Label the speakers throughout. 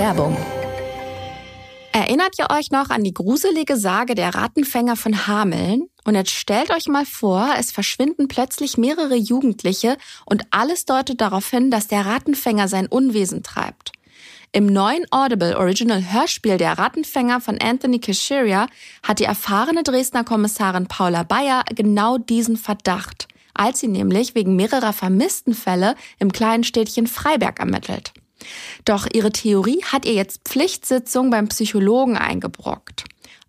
Speaker 1: Werbung. Erinnert ihr euch noch an die gruselige Sage der Rattenfänger von Hameln? Und jetzt stellt euch mal vor, es verschwinden plötzlich mehrere Jugendliche und alles deutet darauf hin, dass der Rattenfänger sein Unwesen treibt. Im neuen Audible Original Hörspiel Der Rattenfänger von Anthony Cashiria hat die erfahrene Dresdner Kommissarin Paula Bayer genau diesen Verdacht, als sie nämlich wegen mehrerer vermissten Fälle im kleinen Städtchen Freiberg ermittelt. Doch ihre Theorie hat ihr jetzt Pflichtsitzung beim Psychologen eingebrockt.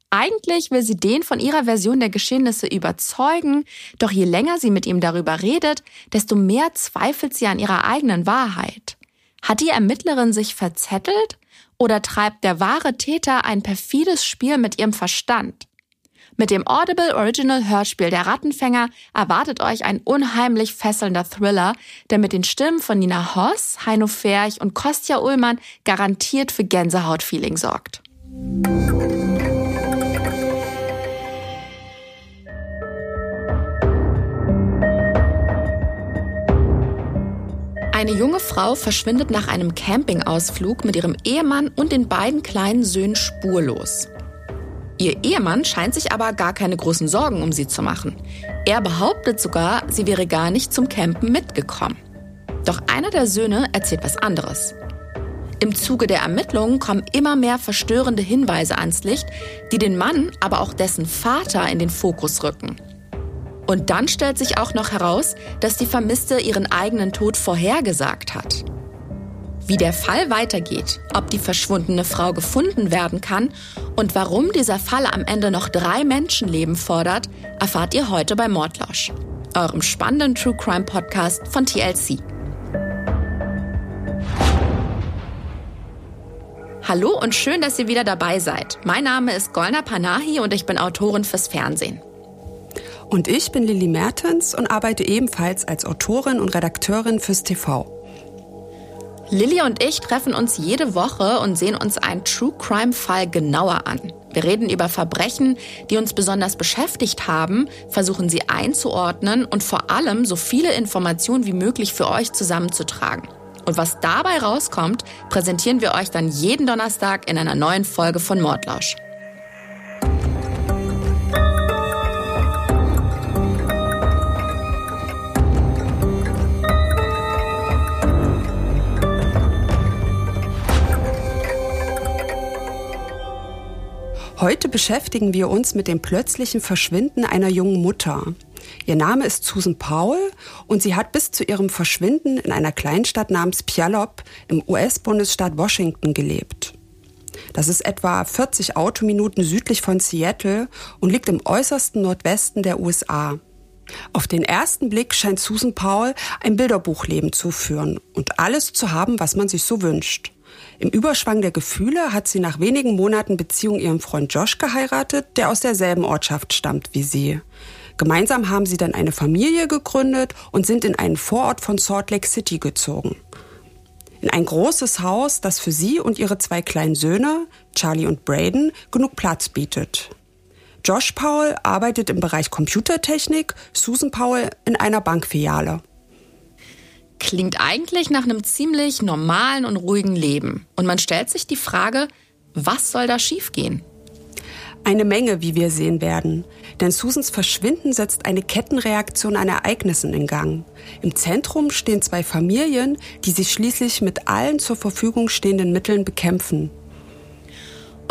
Speaker 1: Eigentlich will sie den von ihrer Version der Geschehnisse überzeugen, doch je länger sie mit ihm darüber redet, desto mehr zweifelt sie an ihrer eigenen Wahrheit. Hat die Ermittlerin sich verzettelt oder treibt der wahre Täter ein perfides Spiel mit ihrem Verstand? Mit dem Audible Original Hörspiel Der Rattenfänger erwartet euch ein unheimlich fesselnder Thriller, der mit den Stimmen von Nina Hoss, Heino Ferch und Kostja Ullmann garantiert für Gänsehautfeeling sorgt. Eine junge Frau verschwindet nach einem Campingausflug mit ihrem Ehemann und den beiden kleinen Söhnen spurlos. Ihr Ehemann scheint sich aber gar keine großen Sorgen um sie zu machen. Er behauptet sogar, sie wäre gar nicht zum Campen mitgekommen. Doch einer der Söhne erzählt was anderes. Im Zuge der Ermittlungen kommen immer mehr verstörende Hinweise ans Licht, die den Mann, aber auch dessen Vater in den Fokus rücken. Und dann stellt sich auch noch heraus, dass die Vermisste ihren eigenen Tod vorhergesagt hat. Wie der Fall weitergeht, ob die verschwundene Frau gefunden werden kann und warum dieser Fall am Ende noch drei Menschenleben fordert, erfahrt ihr heute bei Mordlausch, eurem spannenden True Crime Podcast von TLC. Hallo und schön, dass ihr wieder dabei seid. Mein Name ist Golna Panahi und ich bin Autorin fürs Fernsehen.
Speaker 2: Und ich bin Lilly Mertens und arbeite ebenfalls als Autorin und Redakteurin fürs TV.
Speaker 1: Lilly und ich treffen uns jede Woche und sehen uns einen True Crime Fall genauer an. Wir reden über Verbrechen, die uns besonders beschäftigt haben, versuchen sie einzuordnen und vor allem so viele Informationen wie möglich für euch zusammenzutragen. Und was dabei rauskommt, präsentieren wir euch dann jeden Donnerstag in einer neuen Folge von Mordlausch.
Speaker 2: Heute beschäftigen wir uns mit dem plötzlichen Verschwinden einer jungen Mutter. Ihr Name ist Susan Powell und sie hat bis zu ihrem Verschwinden in einer Kleinstadt namens Puyallup im US-Bundesstaat Washington gelebt. Das ist etwa 40 Autominuten südlich von Seattle und liegt im äußersten Nordwesten der USA. Auf den ersten Blick scheint Susan Powell ein Bilderbuchleben zu führen und alles zu haben, was man sich so wünscht. Im Überschwang der Gefühle hat sie nach wenigen Monaten Beziehung ihren Freund Josh geheiratet, der aus derselben Ortschaft stammt wie sie. Gemeinsam haben sie dann eine Familie gegründet und sind in einen Vorort von Salt Lake City gezogen. In ein großes Haus, das für sie und ihre zwei kleinen Söhne, Charlie und Braden, genug Platz bietet. Josh Powell arbeitet im Bereich Computertechnik, Susan Powell in einer Bankfiliale.
Speaker 1: Klingt eigentlich nach einem ziemlich normalen und ruhigen Leben. Und man stellt sich die Frage, was soll da schiefgehen?
Speaker 2: Eine Menge, wie wir sehen werden. Denn Susans Verschwinden setzt eine Kettenreaktion an Ereignissen in Gang. Im Zentrum stehen zwei Familien, die sich schließlich mit allen zur Verfügung stehenden Mitteln bekämpfen.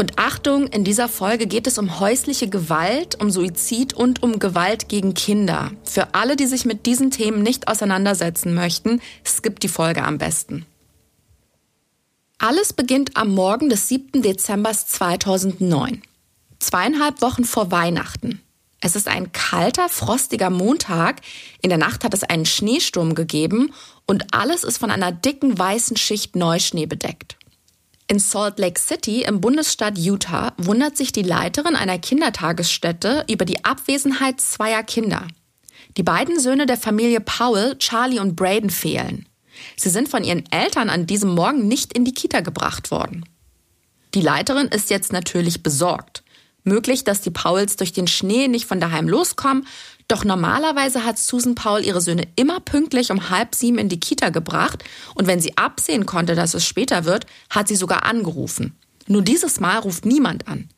Speaker 1: Und Achtung, in dieser Folge geht es um häusliche Gewalt, um Suizid und um Gewalt gegen Kinder. Für alle, die sich mit diesen Themen nicht auseinandersetzen möchten, skippt die Folge am besten. Alles beginnt am Morgen des 7. Dezember 2009. Zweieinhalb Wochen vor Weihnachten. Es ist ein kalter, frostiger Montag. In der Nacht hat es einen Schneesturm gegeben und alles ist von einer dicken weißen Schicht Neuschnee bedeckt. In Salt Lake City im Bundesstaat Utah wundert sich die Leiterin einer Kindertagesstätte über die Abwesenheit zweier Kinder. Die beiden Söhne der Familie Powell, Charlie und Braden, fehlen. Sie sind von ihren Eltern an diesem Morgen nicht in die Kita gebracht worden. Die Leiterin ist jetzt natürlich besorgt. Möglich, dass die Powells durch den Schnee nicht von daheim loskommen, Doch normalerweise hat Susan Paul ihre Söhne immer pünktlich um halb sieben in die Kita gebracht und wenn sie absehen konnte, dass es später wird, hat sie sogar angerufen. Nur dieses Mal ruft niemand an.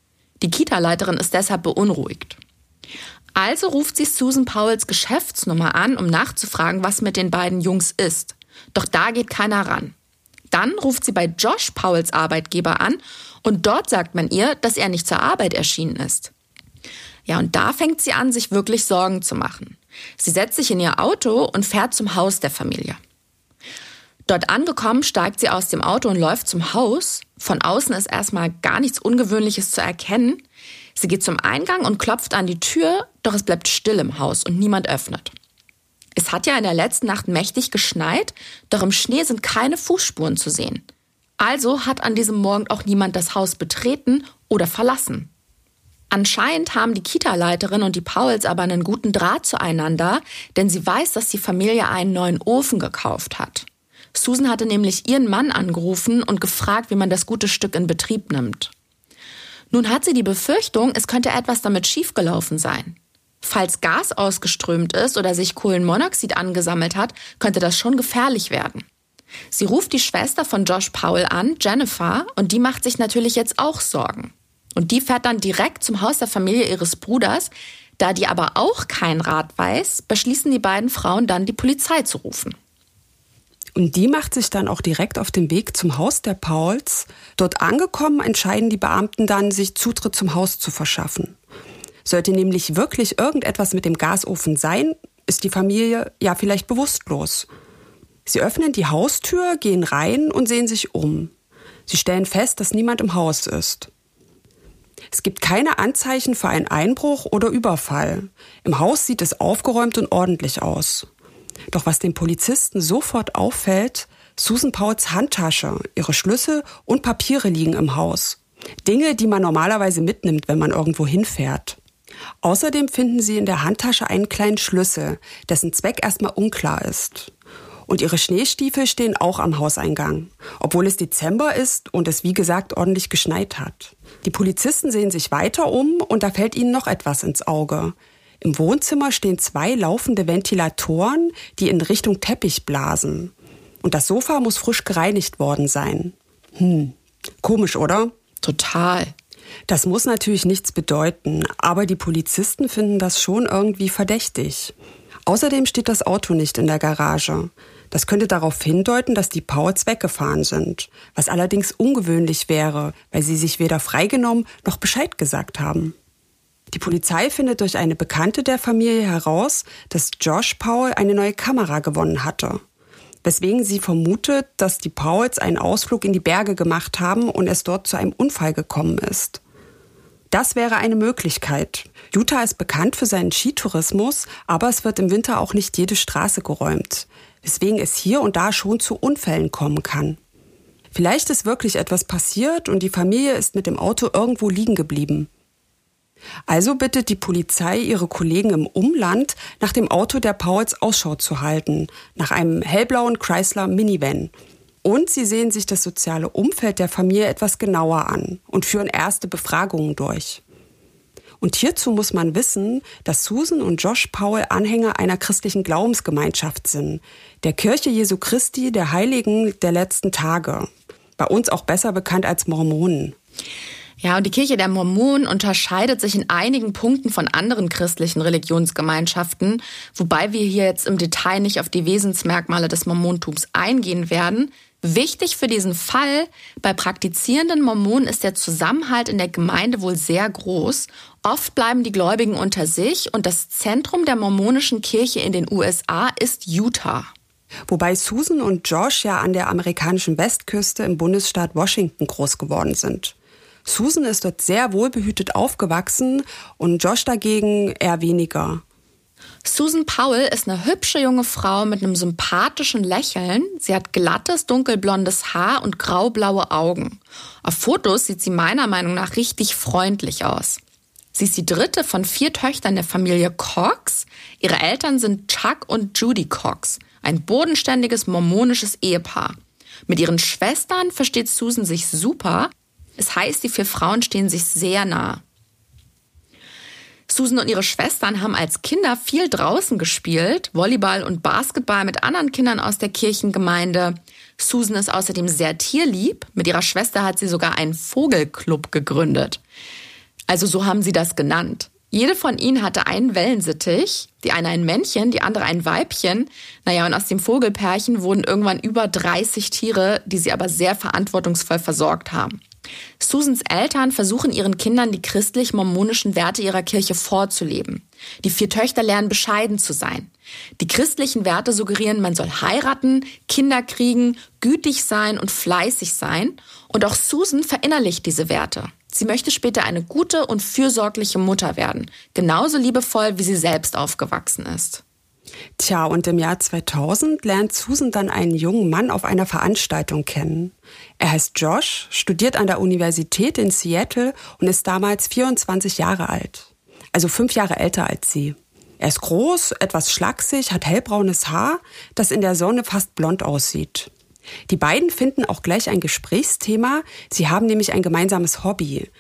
Speaker 1: Die Kita-Leiterin ist deshalb beunruhigt. Also ruft sie Susan Pauls Geschäftsnummer an, um nachzufragen, was mit den beiden Jungs ist. Doch da geht keiner ran. Dann ruft sie bei Josh Pauls Arbeitgeber an und dort sagt man ihr, dass er nicht zur Arbeit erschienen ist. Ja, und da fängt sie an, sich wirklich Sorgen zu machen. Sie setzt sich in ihr Auto und fährt zum Haus der Familie. Dort angekommen steigt sie aus dem Auto und läuft zum Haus. Von außen ist erstmal gar nichts Ungewöhnliches zu erkennen. Sie geht zum Eingang und klopft an die Tür, doch es bleibt still im Haus und niemand öffnet. Es hat ja in der letzten Nacht mächtig geschneit, doch im Schnee sind keine Fußspuren zu sehen. Also hat an diesem Morgen auch niemand das Haus betreten oder verlassen. Anscheinend haben die Kita-Leiterin und die Pauls aber einen guten Draht zueinander, denn sie weiß, dass die Familie einen neuen Ofen gekauft hat. Susan hatte nämlich ihren Mann angerufen und gefragt, wie man das gute Stück in Betrieb nimmt. Nun hat sie die Befürchtung, es könnte etwas damit schiefgelaufen sein. Falls Gas ausgeströmt ist oder sich Kohlenmonoxid angesammelt hat, könnte das schon gefährlich werden. Sie ruft die Schwester von Josh Powell an, Jennifer, und die macht sich natürlich jetzt auch Sorgen. Und die fährt dann direkt zum Haus der Familie ihres Bruders. Da die aber auch kein Rat weiß, beschließen die beiden Frauen dann, die Polizei zu rufen.
Speaker 2: Und die macht sich dann auch direkt auf den Weg zum Haus der Pauls. Dort angekommen entscheiden die Beamten dann, sich Zutritt zum Haus zu verschaffen. Sollte nämlich wirklich irgendetwas mit dem Gasofen sein, ist die Familie ja vielleicht bewusstlos. Sie öffnen die Haustür, gehen rein und sehen sich um. Sie stellen fest, dass niemand im Haus ist. Es gibt keine Anzeichen für einen Einbruch oder Überfall. Im Haus sieht es aufgeräumt und ordentlich aus. Doch was den Polizisten sofort auffällt, Susan Pauls Handtasche, ihre Schlüssel und Papiere liegen im Haus. Dinge, die man normalerweise mitnimmt, wenn man irgendwo hinfährt. Außerdem finden sie in der Handtasche einen kleinen Schlüssel, dessen Zweck erstmal unklar ist. Und ihre Schneestiefel stehen auch am Hauseingang, obwohl es Dezember ist und es wie gesagt ordentlich geschneit hat. Die Polizisten sehen sich weiter um und da fällt ihnen noch etwas ins Auge. Im Wohnzimmer stehen zwei laufende Ventilatoren, die in Richtung Teppich blasen. Und das Sofa muss frisch gereinigt worden sein. Hm, komisch, oder?
Speaker 1: Total.
Speaker 2: Das muss natürlich nichts bedeuten, aber die Polizisten finden das schon irgendwie verdächtig. Außerdem steht das Auto nicht in der Garage. Das könnte darauf hindeuten, dass die Powers weggefahren sind, was allerdings ungewöhnlich wäre, weil sie sich weder freigenommen noch Bescheid gesagt haben. Die Polizei findet durch eine Bekannte der Familie heraus, dass Josh Powell eine neue Kamera gewonnen hatte, weswegen sie vermutet, dass die Powells einen Ausflug in die Berge gemacht haben und es dort zu einem Unfall gekommen ist. Das wäre eine Möglichkeit. Utah ist bekannt für seinen Skitourismus, aber es wird im Winter auch nicht jede Straße geräumt, weswegen es hier und da schon zu Unfällen kommen kann. Vielleicht ist wirklich etwas passiert und die Familie ist mit dem Auto irgendwo liegen geblieben. Also bittet die Polizei ihre Kollegen im Umland, nach dem Auto der Pauls Ausschau zu halten, nach einem hellblauen Chrysler Minivan. Und sie sehen sich das soziale Umfeld der Familie etwas genauer an und führen erste Befragungen durch. Und hierzu muss man wissen, dass Susan und Josh Powell Anhänger einer christlichen Glaubensgemeinschaft sind, der Kirche Jesu Christi der Heiligen der letzten Tage, bei uns auch besser bekannt als Mormonen.
Speaker 1: Ja, und die Kirche der Mormonen unterscheidet sich in einigen Punkten von anderen christlichen Religionsgemeinschaften, wobei wir hier jetzt im Detail nicht auf die Wesensmerkmale des Mormontums eingehen werden. Wichtig für diesen Fall, bei praktizierenden Mormonen ist der Zusammenhalt in der Gemeinde wohl sehr groß. Oft bleiben die Gläubigen unter sich und das Zentrum der mormonischen Kirche in den USA ist Utah.
Speaker 2: Wobei Susan und Josh ja an der amerikanischen Westküste im Bundesstaat Washington groß geworden sind. Susan ist dort sehr wohlbehütet aufgewachsen und Josh dagegen eher weniger.
Speaker 1: Susan Powell ist eine hübsche junge Frau mit einem sympathischen Lächeln. Sie hat glattes, dunkelblondes Haar und graublaue Augen. Auf Fotos sieht sie meiner Meinung nach richtig freundlich aus. Sie ist die dritte von vier Töchtern der Familie Cox. Ihre Eltern sind Chuck und Judy Cox, ein bodenständiges mormonisches Ehepaar. Mit ihren Schwestern versteht Susan sich super. Es heißt, die vier Frauen stehen sich sehr nah. Susan und ihre Schwestern haben als Kinder viel draußen gespielt, Volleyball und Basketball mit anderen Kindern aus der Kirchengemeinde. Susan ist außerdem sehr tierlieb. Mit ihrer Schwester hat sie sogar einen Vogelclub gegründet. Also so haben sie das genannt. Jede von ihnen hatte einen Wellensittich, die eine ein Männchen, die andere ein Weibchen. Naja, und aus dem Vogelpärchen wurden irgendwann über 30 Tiere, die sie aber sehr verantwortungsvoll versorgt haben. Susans Eltern versuchen ihren Kindern die christlich-mormonischen Werte ihrer Kirche vorzuleben. Die vier Töchter lernen bescheiden zu sein. Die christlichen Werte suggerieren, man soll heiraten, Kinder kriegen, gütig sein und fleißig sein. Und auch Susan verinnerlicht diese Werte. Sie möchte später eine gute und fürsorgliche Mutter werden, genauso liebevoll, wie sie selbst aufgewachsen ist.
Speaker 2: Tja, und im Jahr 2000 lernt Susan dann einen jungen Mann auf einer Veranstaltung kennen. Er heißt Josh, studiert an der Universität in Seattle und ist damals 24 Jahre alt. Also fünf Jahre älter als sie. Er ist groß, etwas schlaksig, hat hellbraunes Haar, das in der Sonne fast blond aussieht. Die beiden finden auch gleich ein Gesprächsthema. Sie haben nämlich ein gemeinsames Hobby.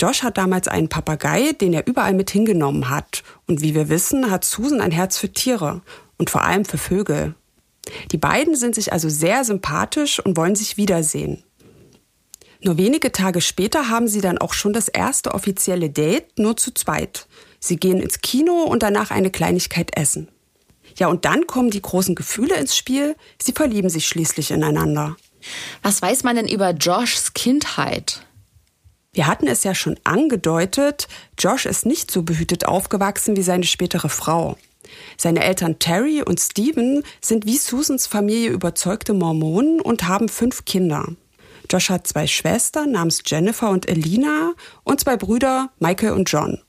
Speaker 2: Josh hat damals einen Papagei, den er überall mit hingenommen hat. Und wie wir wissen, hat Susan ein Herz für Tiere und vor allem für Vögel. Die beiden sind sich also sehr sympathisch und wollen sich wiedersehen. Nur wenige Tage später haben sie dann auch schon das erste offizielle Date, nur zu zweit. Sie gehen ins Kino und danach eine Kleinigkeit essen. Ja, und dann kommen die großen Gefühle ins Spiel. Sie verlieben sich schließlich ineinander.
Speaker 1: Was weiß man denn über Joshs Kindheit?
Speaker 2: Wir hatten es ja schon angedeutet, Josh ist nicht so behütet aufgewachsen wie seine spätere Frau. Seine Eltern Terry und Stephen sind wie Susans Familie überzeugte Mormonen und haben fünf Kinder. Josh hat zwei Schwestern namens Jennifer und Elina und zwei Brüder Michael und John.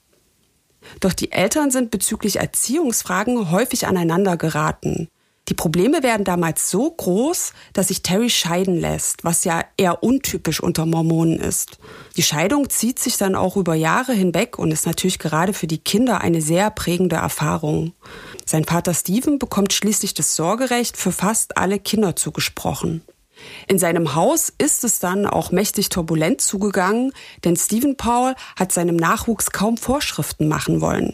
Speaker 2: Doch die Eltern sind bezüglich Erziehungsfragen häufig aneinander geraten. Die Probleme werden damals so groß, dass sich Terry scheiden lässt, was ja eher untypisch unter Mormonen ist. Die Scheidung zieht sich dann auch über Jahre hinweg und ist natürlich gerade für die Kinder eine sehr prägende Erfahrung. Sein Vater Stephen bekommt schließlich das Sorgerecht für fast alle Kinder zugesprochen. In seinem Haus ist es dann auch mächtig turbulent zugegangen, denn Stephen Paul hat seinem Nachwuchs kaum Vorschriften machen wollen.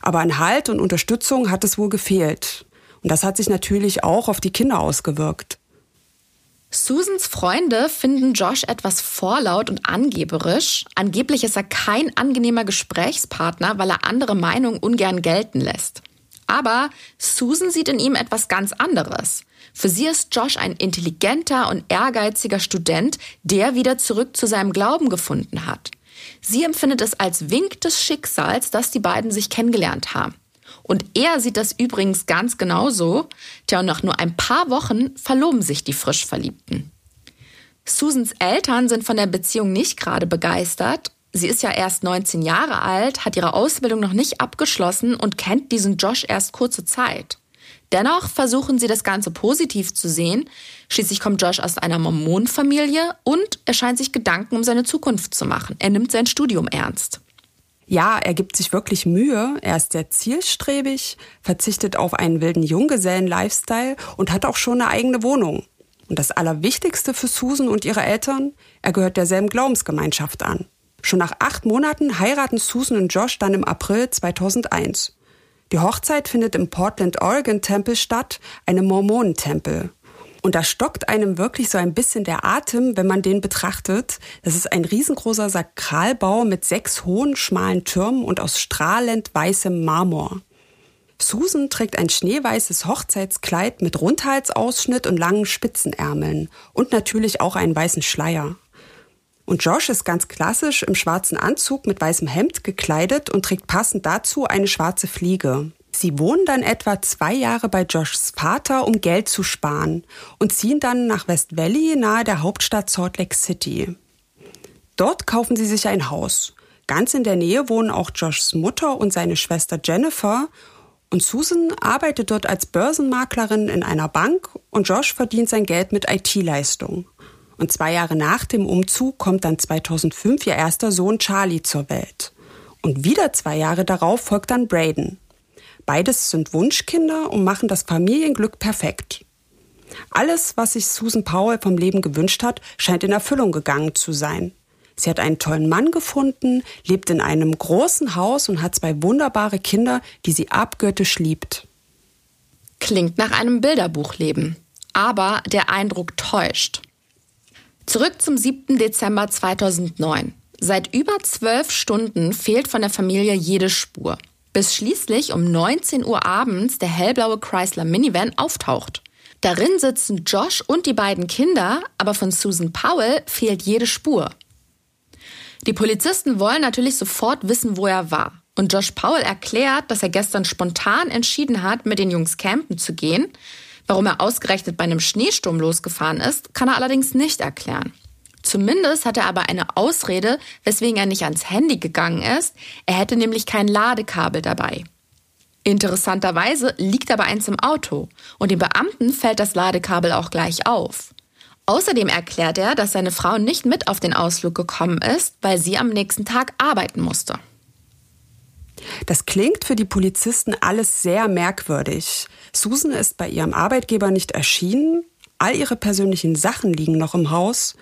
Speaker 2: Aber an Halt und Unterstützung hat es wohl gefehlt. Und das hat sich natürlich auch auf die Kinder ausgewirkt.
Speaker 1: Susans Freunde finden Josh etwas vorlaut und angeberisch. Angeblich ist er kein angenehmer Gesprächspartner, weil er andere Meinungen ungern gelten lässt. Aber Susan sieht in ihm etwas ganz anderes. Für sie ist Josh ein intelligenter und ehrgeiziger Student, der wieder zurück zu seinem Glauben gefunden hat. Sie empfindet es als Wink des Schicksals, dass die beiden sich kennengelernt haben. Und er sieht das übrigens ganz genauso. Tja, und nach nur ein paar Wochen verloben sich die frisch Verliebten. Susans Eltern sind von der Beziehung nicht gerade begeistert. Sie ist ja erst 19 Jahre alt, hat ihre Ausbildung noch nicht abgeschlossen und kennt diesen Josh erst kurze Zeit. Dennoch versuchen sie das Ganze positiv zu sehen. Schließlich kommt Josh aus einer Mormonenfamilie und er scheint sich Gedanken um seine Zukunft zu machen. Er nimmt sein Studium ernst.
Speaker 2: Ja, er gibt sich wirklich Mühe. Er ist sehr zielstrebig, verzichtet auf einen wilden Junggesellen-Lifestyle und hat auch schon eine eigene Wohnung. Und das Allerwichtigste für Susan und ihre Eltern, er gehört derselben Glaubensgemeinschaft an. Schon nach acht Monaten heiraten Susan und Josh dann im April 2001. Die Hochzeit findet im Portland, Oregon Tempel statt, einem Mormonentempel. Und da stockt einem wirklich so ein bisschen der Atem, wenn man den betrachtet. Das ist ein riesengroßer Sakralbau mit sechs hohen, schmalen Türmen und aus strahlend weißem Marmor. Susan trägt ein schneeweißes Hochzeitskleid mit Rundhalsausschnitt und langen Spitzenärmeln und natürlich auch einen weißen Schleier. Und Josh ist ganz klassisch im schwarzen Anzug mit weißem Hemd gekleidet und trägt passend dazu eine schwarze Fliege. Sie wohnen dann etwa zwei Jahre bei Joshs Vater, um Geld zu sparen und ziehen dann nach West Valley nahe der Hauptstadt Salt Lake City. Dort kaufen sie sich ein Haus. Ganz in der Nähe wohnen auch Joshs Mutter und seine Schwester Jennifer und Susan arbeitet dort als Börsenmaklerin in einer Bank und Josh verdient sein Geld mit IT-Leistungen. Und zwei Jahre nach dem Umzug kommt dann 2005 ihr erster Sohn Charlie zur Welt. Und wieder zwei Jahre darauf folgt dann Braden. Beides sind Wunschkinder und machen das Familienglück perfekt. Alles, was sich Susan Powell vom Leben gewünscht hat, scheint in Erfüllung gegangen zu sein. Sie hat einen tollen Mann gefunden, lebt in einem großen Haus und hat zwei wunderbare Kinder, die sie abgöttisch liebt.
Speaker 1: Klingt nach einem Bilderbuchleben. Aber der Eindruck täuscht. Zurück zum 7. Dezember 2009. Seit über zwölf Stunden fehlt von der Familie jede Spur, bis schließlich um 19 Uhr abends der hellblaue Chrysler Minivan auftaucht. Darin sitzen Josh und die beiden Kinder, aber von Susan Powell fehlt jede Spur. Die Polizisten wollen natürlich sofort wissen, wo er war. Und Josh Powell erklärt, dass er gestern spontan entschieden hat, mit den Jungs campen zu gehen. Warum er ausgerechnet bei einem Schneesturm losgefahren ist, kann er allerdings nicht erklären. Zumindest hat er aber eine Ausrede, weswegen er nicht ans Handy gegangen ist. Er hätte nämlich kein Ladekabel dabei. Interessanterweise liegt aber eins im Auto und dem Beamten fällt das Ladekabel auch gleich auf. Außerdem erklärt er, dass seine Frau nicht mit auf den Ausflug gekommen ist, weil sie am nächsten Tag arbeiten musste.
Speaker 2: Das klingt für die Polizisten alles sehr merkwürdig. Susan ist bei ihrem Arbeitgeber nicht erschienen, all ihre persönlichen Sachen liegen noch im Haus.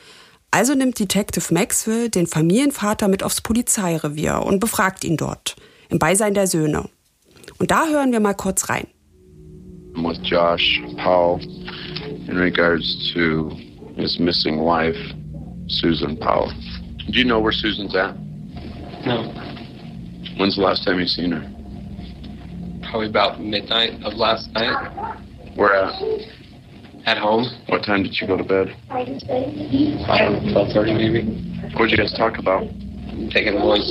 Speaker 2: Also nimmt Detective Maxwell den Familienvater mit aufs Polizeirevier und befragt ihn dort, im Beisein der Söhne. Und da hören wir mal kurz rein.
Speaker 3: With Josh Powell in regards to his missing wife, Susan Powell. Do you know where Susan's at?
Speaker 4: No.
Speaker 3: When's the last time you seen her?
Speaker 4: Probably about midnight of last night.
Speaker 3: Where at?
Speaker 4: At home.
Speaker 3: What time did you go to bed?
Speaker 4: I don't know, twelve thirty maybe.
Speaker 3: What'd you guys talk about?
Speaker 4: Taking the boys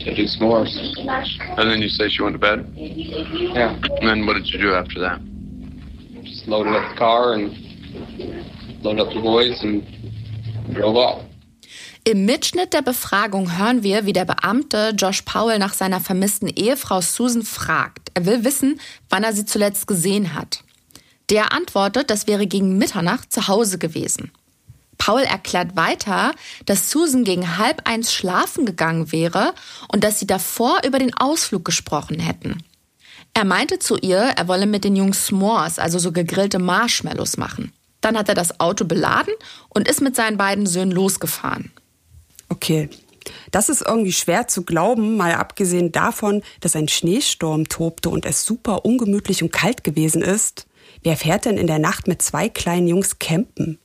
Speaker 4: to do s'mores.
Speaker 3: And then you say she went to bed?
Speaker 4: Yeah.
Speaker 3: And then what did you do after that?
Speaker 4: Just loaded up the car and loaded up the boys and drove off.
Speaker 1: Im Mitschnitt der Befragung hören wir, wie der Beamte Josh Powell nach seiner vermissten Ehefrau Susan fragt. Er will wissen, wann er sie zuletzt gesehen hat. Der antwortet, das wäre gegen Mitternacht zu Hause gewesen. Paul erklärt weiter, dass Susan gegen halb eins schlafen gegangen wäre und dass sie davor über den Ausflug gesprochen hätten. Er meinte zu ihr, er wolle mit den Jungs S'mores, also so gegrillte Marshmallows machen. Dann hat er das Auto beladen und ist mit seinen beiden Söhnen losgefahren.
Speaker 2: Okay. Das ist irgendwie schwer zu glauben, mal abgesehen davon, dass ein Schneesturm tobte und es super ungemütlich und kalt gewesen ist. Wer fährt denn in der Nacht mit zwei kleinen Jungs campen?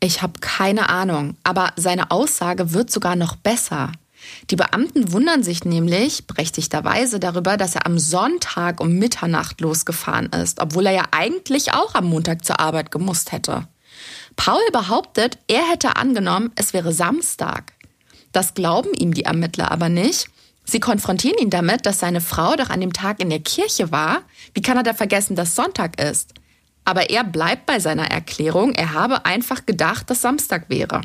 Speaker 1: Ich habe keine Ahnung, aber seine Aussage wird sogar noch besser. Die Beamten wundern sich nämlich berechtigterweise darüber, dass er am Sonntag um Mitternacht losgefahren ist, obwohl er ja eigentlich auch am Montag zur Arbeit gemusst hätte. Paul behauptet, er hätte angenommen, es wäre Samstag. Das glauben ihm die Ermittler aber nicht. Sie konfrontieren ihn damit, dass seine Frau doch an dem Tag in der Kirche war. Wie kann er da vergessen, dass Sonntag ist? Aber er bleibt bei seiner Erklärung, er habe einfach gedacht, dass Samstag wäre.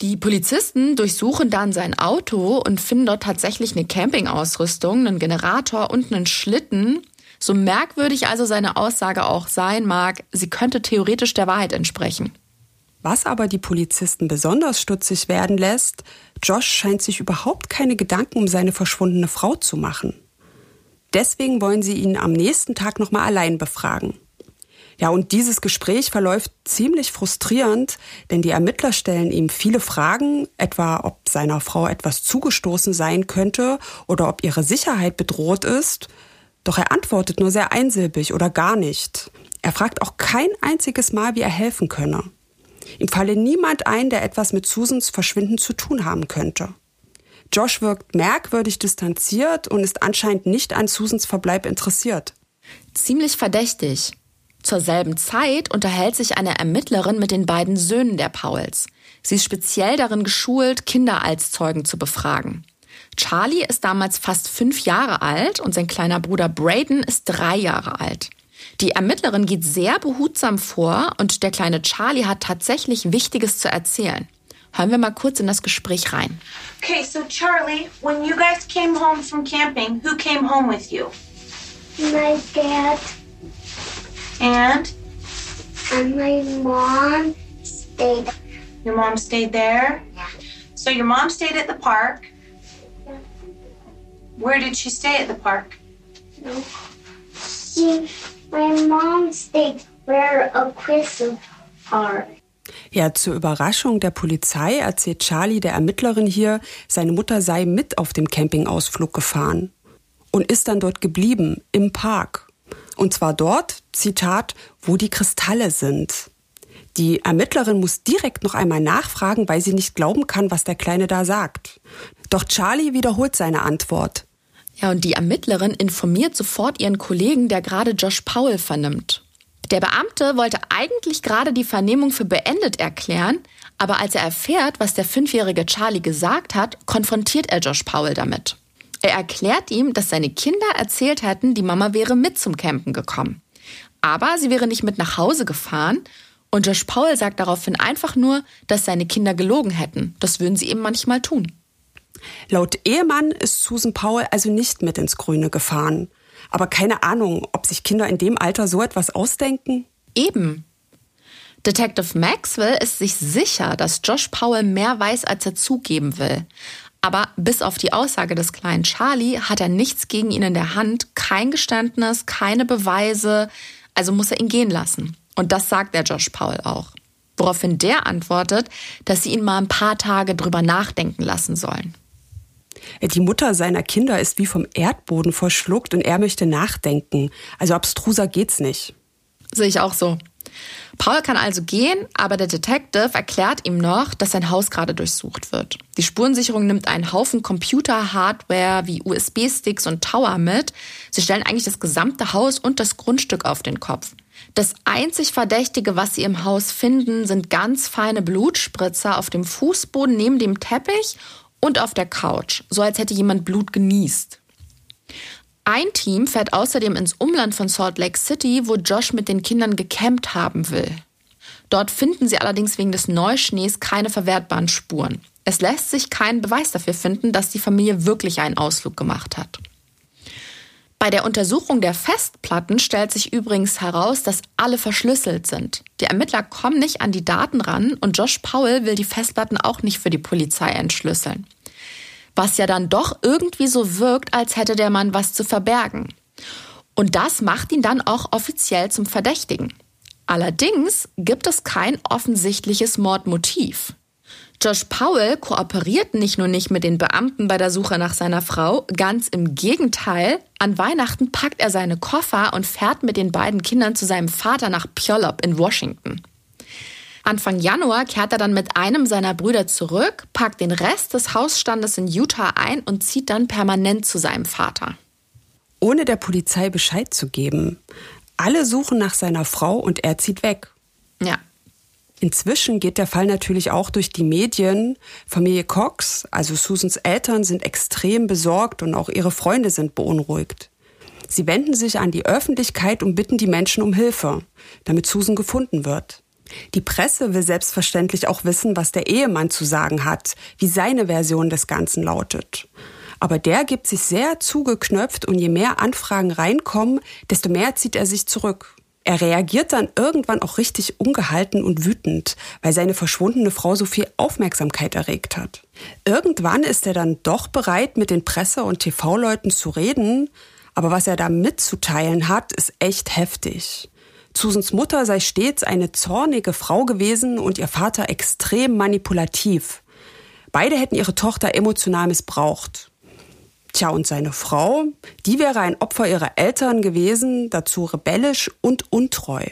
Speaker 1: Die Polizisten durchsuchen dann sein Auto und finden dort tatsächlich eine Campingausrüstung, einen Generator und einen Schlitten. So merkwürdig also seine Aussage auch sein mag, sie könnte theoretisch der Wahrheit entsprechen.
Speaker 2: Was aber die Polizisten besonders stutzig werden lässt, Josh scheint sich überhaupt keine Gedanken um seine verschwundene Frau zu machen. Deswegen wollen sie ihn am nächsten Tag nochmal allein befragen. Ja, und dieses Gespräch verläuft ziemlich frustrierend, denn die Ermittler stellen ihm viele Fragen, etwa ob seiner Frau etwas zugestoßen sein könnte oder ob ihre Sicherheit bedroht ist. Doch er antwortet nur sehr einsilbig oder gar nicht. Er fragt auch kein einziges Mal, wie er helfen könne. Ihm falle niemand ein, der etwas mit Susans Verschwinden zu tun haben könnte. Josh wirkt merkwürdig distanziert und ist anscheinend nicht an Susans Verbleib interessiert.
Speaker 1: Ziemlich verdächtig. Zur selben Zeit unterhält sich eine Ermittlerin mit den beiden Söhnen der Pauls. Sie ist speziell darin geschult, Kinder als Zeugen zu befragen. Charlie ist damals fast fünf Jahre alt und sein kleiner Bruder Braden ist drei Jahre alt. Die Ermittlerin geht sehr behutsam vor und der kleine Charlie hat tatsächlich Wichtiges zu erzählen. Hören wir mal kurz in das Gespräch rein.
Speaker 5: Okay, so Charlie, when you guys came home from camping, who came home with you?
Speaker 6: My dad
Speaker 5: And
Speaker 6: and my mom stayed.
Speaker 5: your mom stayed there?
Speaker 6: Yeah.
Speaker 5: So your mom stayed at the park. Where did she stay at the park?
Speaker 6: No. She, my mom stayed where a crystal park.
Speaker 2: Ja, zur Überraschung der Polizei erzählt Charlie der Ermittlerin hier, seine Mutter sei mit auf dem Campingausflug gefahren und ist dann dort geblieben, im Park. Und zwar dort, Zitat, wo die Kristalle sind. Die Ermittlerin muss direkt noch einmal nachfragen, weil sie nicht glauben kann, was der Kleine da sagt. Doch Charlie wiederholt seine Antwort.
Speaker 1: Ja, und die Ermittlerin informiert sofort ihren Kollegen, der gerade Josh Powell vernimmt. Der Beamte wollte eigentlich gerade die Vernehmung für beendet erklären, aber als er erfährt, was der fünfjährige Charlie gesagt hat, konfrontiert er Josh Powell damit. Er erklärt ihm, dass seine Kinder erzählt hätten, die Mama wäre mit zum Campen gekommen. Aber sie wäre nicht mit nach Hause gefahren und Josh Powell sagt daraufhin einfach nur, dass seine Kinder gelogen hätten. Das würden sie eben manchmal tun.
Speaker 2: Laut Ehemann ist Susan Powell also nicht mit ins Grüne gefahren. Aber keine Ahnung, ob sich Kinder in dem Alter so etwas ausdenken?
Speaker 1: Eben. Detective Maxwell ist sich sicher, dass Josh Powell mehr weiß, als er zugeben will. Aber bis auf die Aussage des kleinen Charlie hat er nichts gegen ihn in der Hand, kein Geständnis, keine Beweise, also muss er ihn gehen lassen. Und das sagt der Josh Paul auch. Woraufhin der antwortet, dass sie ihn mal ein paar Tage drüber nachdenken lassen sollen.
Speaker 2: Die Mutter seiner Kinder ist wie vom Erdboden verschluckt und er möchte nachdenken. Also abstruser geht's nicht.
Speaker 1: Sehe ich auch so. Paul kann also gehen, aber der Detective erklärt ihm noch, dass sein Haus gerade durchsucht wird. Die Spurensicherung nimmt einen Haufen Computer-Hardware wie USB-Sticks und Tower mit. Sie stellen eigentlich das gesamte Haus und das Grundstück auf den Kopf. Das einzig Verdächtige, was sie im Haus finden, sind ganz feine Blutspritzer auf dem Fußboden neben dem Teppich und auf der Couch, so als hätte jemand Blut genießt. Ein Team fährt außerdem ins Umland von Salt Lake City, wo Josh mit den Kindern gecampt haben will. Dort finden sie allerdings wegen des Neuschnees keine verwertbaren Spuren. Es lässt sich kein Beweis dafür finden, dass die Familie wirklich einen Ausflug gemacht hat. Bei der Untersuchung der Festplatten stellt sich übrigens heraus, dass alle verschlüsselt sind. Die Ermittler kommen nicht an die Daten ran und Josh Powell will die Festplatten auch nicht für die Polizei entschlüsseln was ja dann doch irgendwie so wirkt, als hätte der Mann was zu verbergen. Und das macht ihn dann auch offiziell zum Verdächtigen. Allerdings gibt es kein offensichtliches Mordmotiv. Josh Powell kooperiert nicht nur nicht mit den Beamten bei der Suche nach seiner Frau, ganz im Gegenteil, an Weihnachten packt er seine Koffer und fährt mit den beiden Kindern zu seinem Vater nach Puyallup in Washington. Anfang Januar kehrt er dann mit einem seiner Brüder zurück, packt den Rest des Hausstandes in Utah ein und zieht dann permanent zu seinem Vater.
Speaker 2: Ohne der Polizei Bescheid zu geben. Alle suchen nach seiner Frau und er zieht weg.
Speaker 1: Ja.
Speaker 2: Inzwischen geht der Fall natürlich auch durch die Medien. Familie Cox, also Susans Eltern, sind extrem besorgt und auch ihre Freunde sind beunruhigt. Sie wenden sich an die Öffentlichkeit und bitten die Menschen um Hilfe, damit Susan gefunden wird. Die Presse will selbstverständlich auch wissen, was der Ehemann zu sagen hat, wie seine Version des Ganzen lautet. Aber der gibt sich sehr zugeknöpft und je mehr Anfragen reinkommen, desto mehr zieht er sich zurück. Er reagiert dann irgendwann auch richtig ungehalten und wütend, weil seine verschwundene Frau so viel Aufmerksamkeit erregt hat. Irgendwann ist er dann doch bereit, mit den Presse- und TV-Leuten zu reden, aber was er da mitzuteilen hat, ist echt heftig. Susans Mutter sei stets eine zornige Frau gewesen und ihr Vater extrem manipulativ. Beide hätten ihre Tochter emotional missbraucht. Tja, und seine Frau, die wäre ein Opfer ihrer Eltern gewesen, dazu rebellisch und untreu.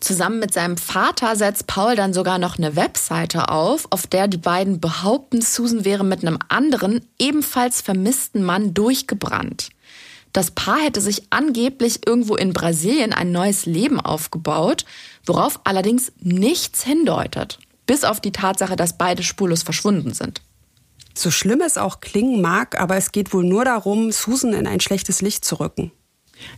Speaker 1: Zusammen mit seinem Vater setzt Paul dann sogar noch eine Webseite auf, auf der die beiden behaupten, Susan wäre mit einem anderen, ebenfalls vermissten Mann durchgebrannt. Das Paar hätte sich angeblich irgendwo in Brasilien ein neues Leben aufgebaut, worauf allerdings nichts hindeutet. Bis auf die Tatsache, dass beide spurlos verschwunden sind.
Speaker 2: So schlimm es auch klingen mag, aber es geht wohl nur darum, Susan in ein schlechtes Licht zu rücken.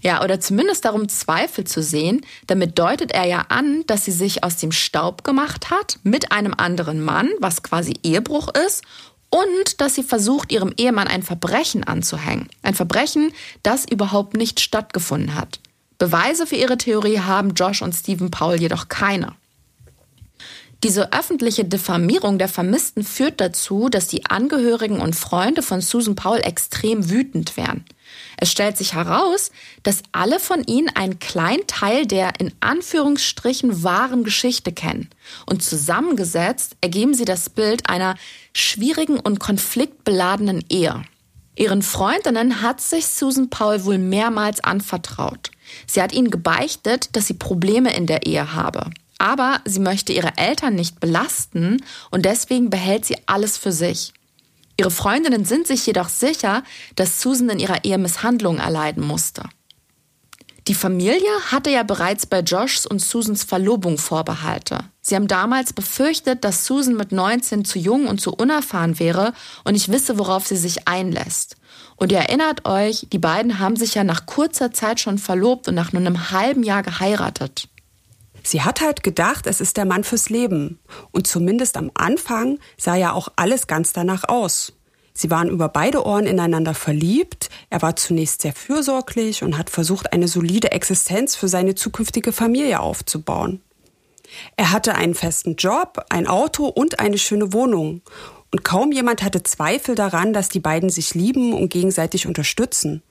Speaker 1: Ja, oder zumindest darum, Zweifel zu sehen. Damit deutet er ja an, dass sie sich aus dem Staub gemacht hat mit einem anderen Mann, was quasi Ehebruch ist, und dass sie versucht, ihrem Ehemann ein Verbrechen anzuhängen. Ein Verbrechen, das überhaupt nicht stattgefunden hat. Beweise für ihre Theorie haben Josh und Stephen Paul jedoch keine. Diese öffentliche Diffamierung der Vermissten führt dazu, dass die Angehörigen und Freunde von Susan Paul extrem wütend werden. Es stellt sich heraus, dass alle von ihnen einen kleinen Teil der in Anführungsstrichen wahren Geschichte kennen. Und zusammengesetzt ergeben sie das Bild einer schwierigen und konfliktbeladenen Ehe. Ihren Freundinnen hat sich Susan Paul wohl mehrmals anvertraut. Sie hat ihnen gebeichtet, dass sie Probleme in der Ehe habe. Aber sie möchte ihre Eltern nicht belasten und deswegen behält sie alles für sich. Ihre Freundinnen sind sich jedoch sicher, dass Susan in ihrer Ehe Misshandlungen erleiden musste. Die Familie hatte ja bereits bei Joshs und Susans Verlobung Vorbehalte. Sie haben damals befürchtet, dass Susan mit 19 zu jung und zu unerfahren wäre und nicht wisse, worauf sie sich einlässt. Und ihr erinnert euch, die beiden haben sich ja nach kurzer Zeit schon verlobt und nach nur einem halben Jahr geheiratet.
Speaker 2: Sie hat halt gedacht, es ist der Mann fürs Leben. Und zumindest am Anfang sah ja auch alles ganz danach aus. Sie waren über beide Ohren ineinander verliebt. Er war zunächst sehr fürsorglich und hat versucht, eine solide Existenz für seine zukünftige Familie aufzubauen. Er hatte einen festen Job, ein Auto und eine schöne Wohnung. Und kaum jemand hatte Zweifel daran, dass die beiden sich lieben und gegenseitig unterstützen.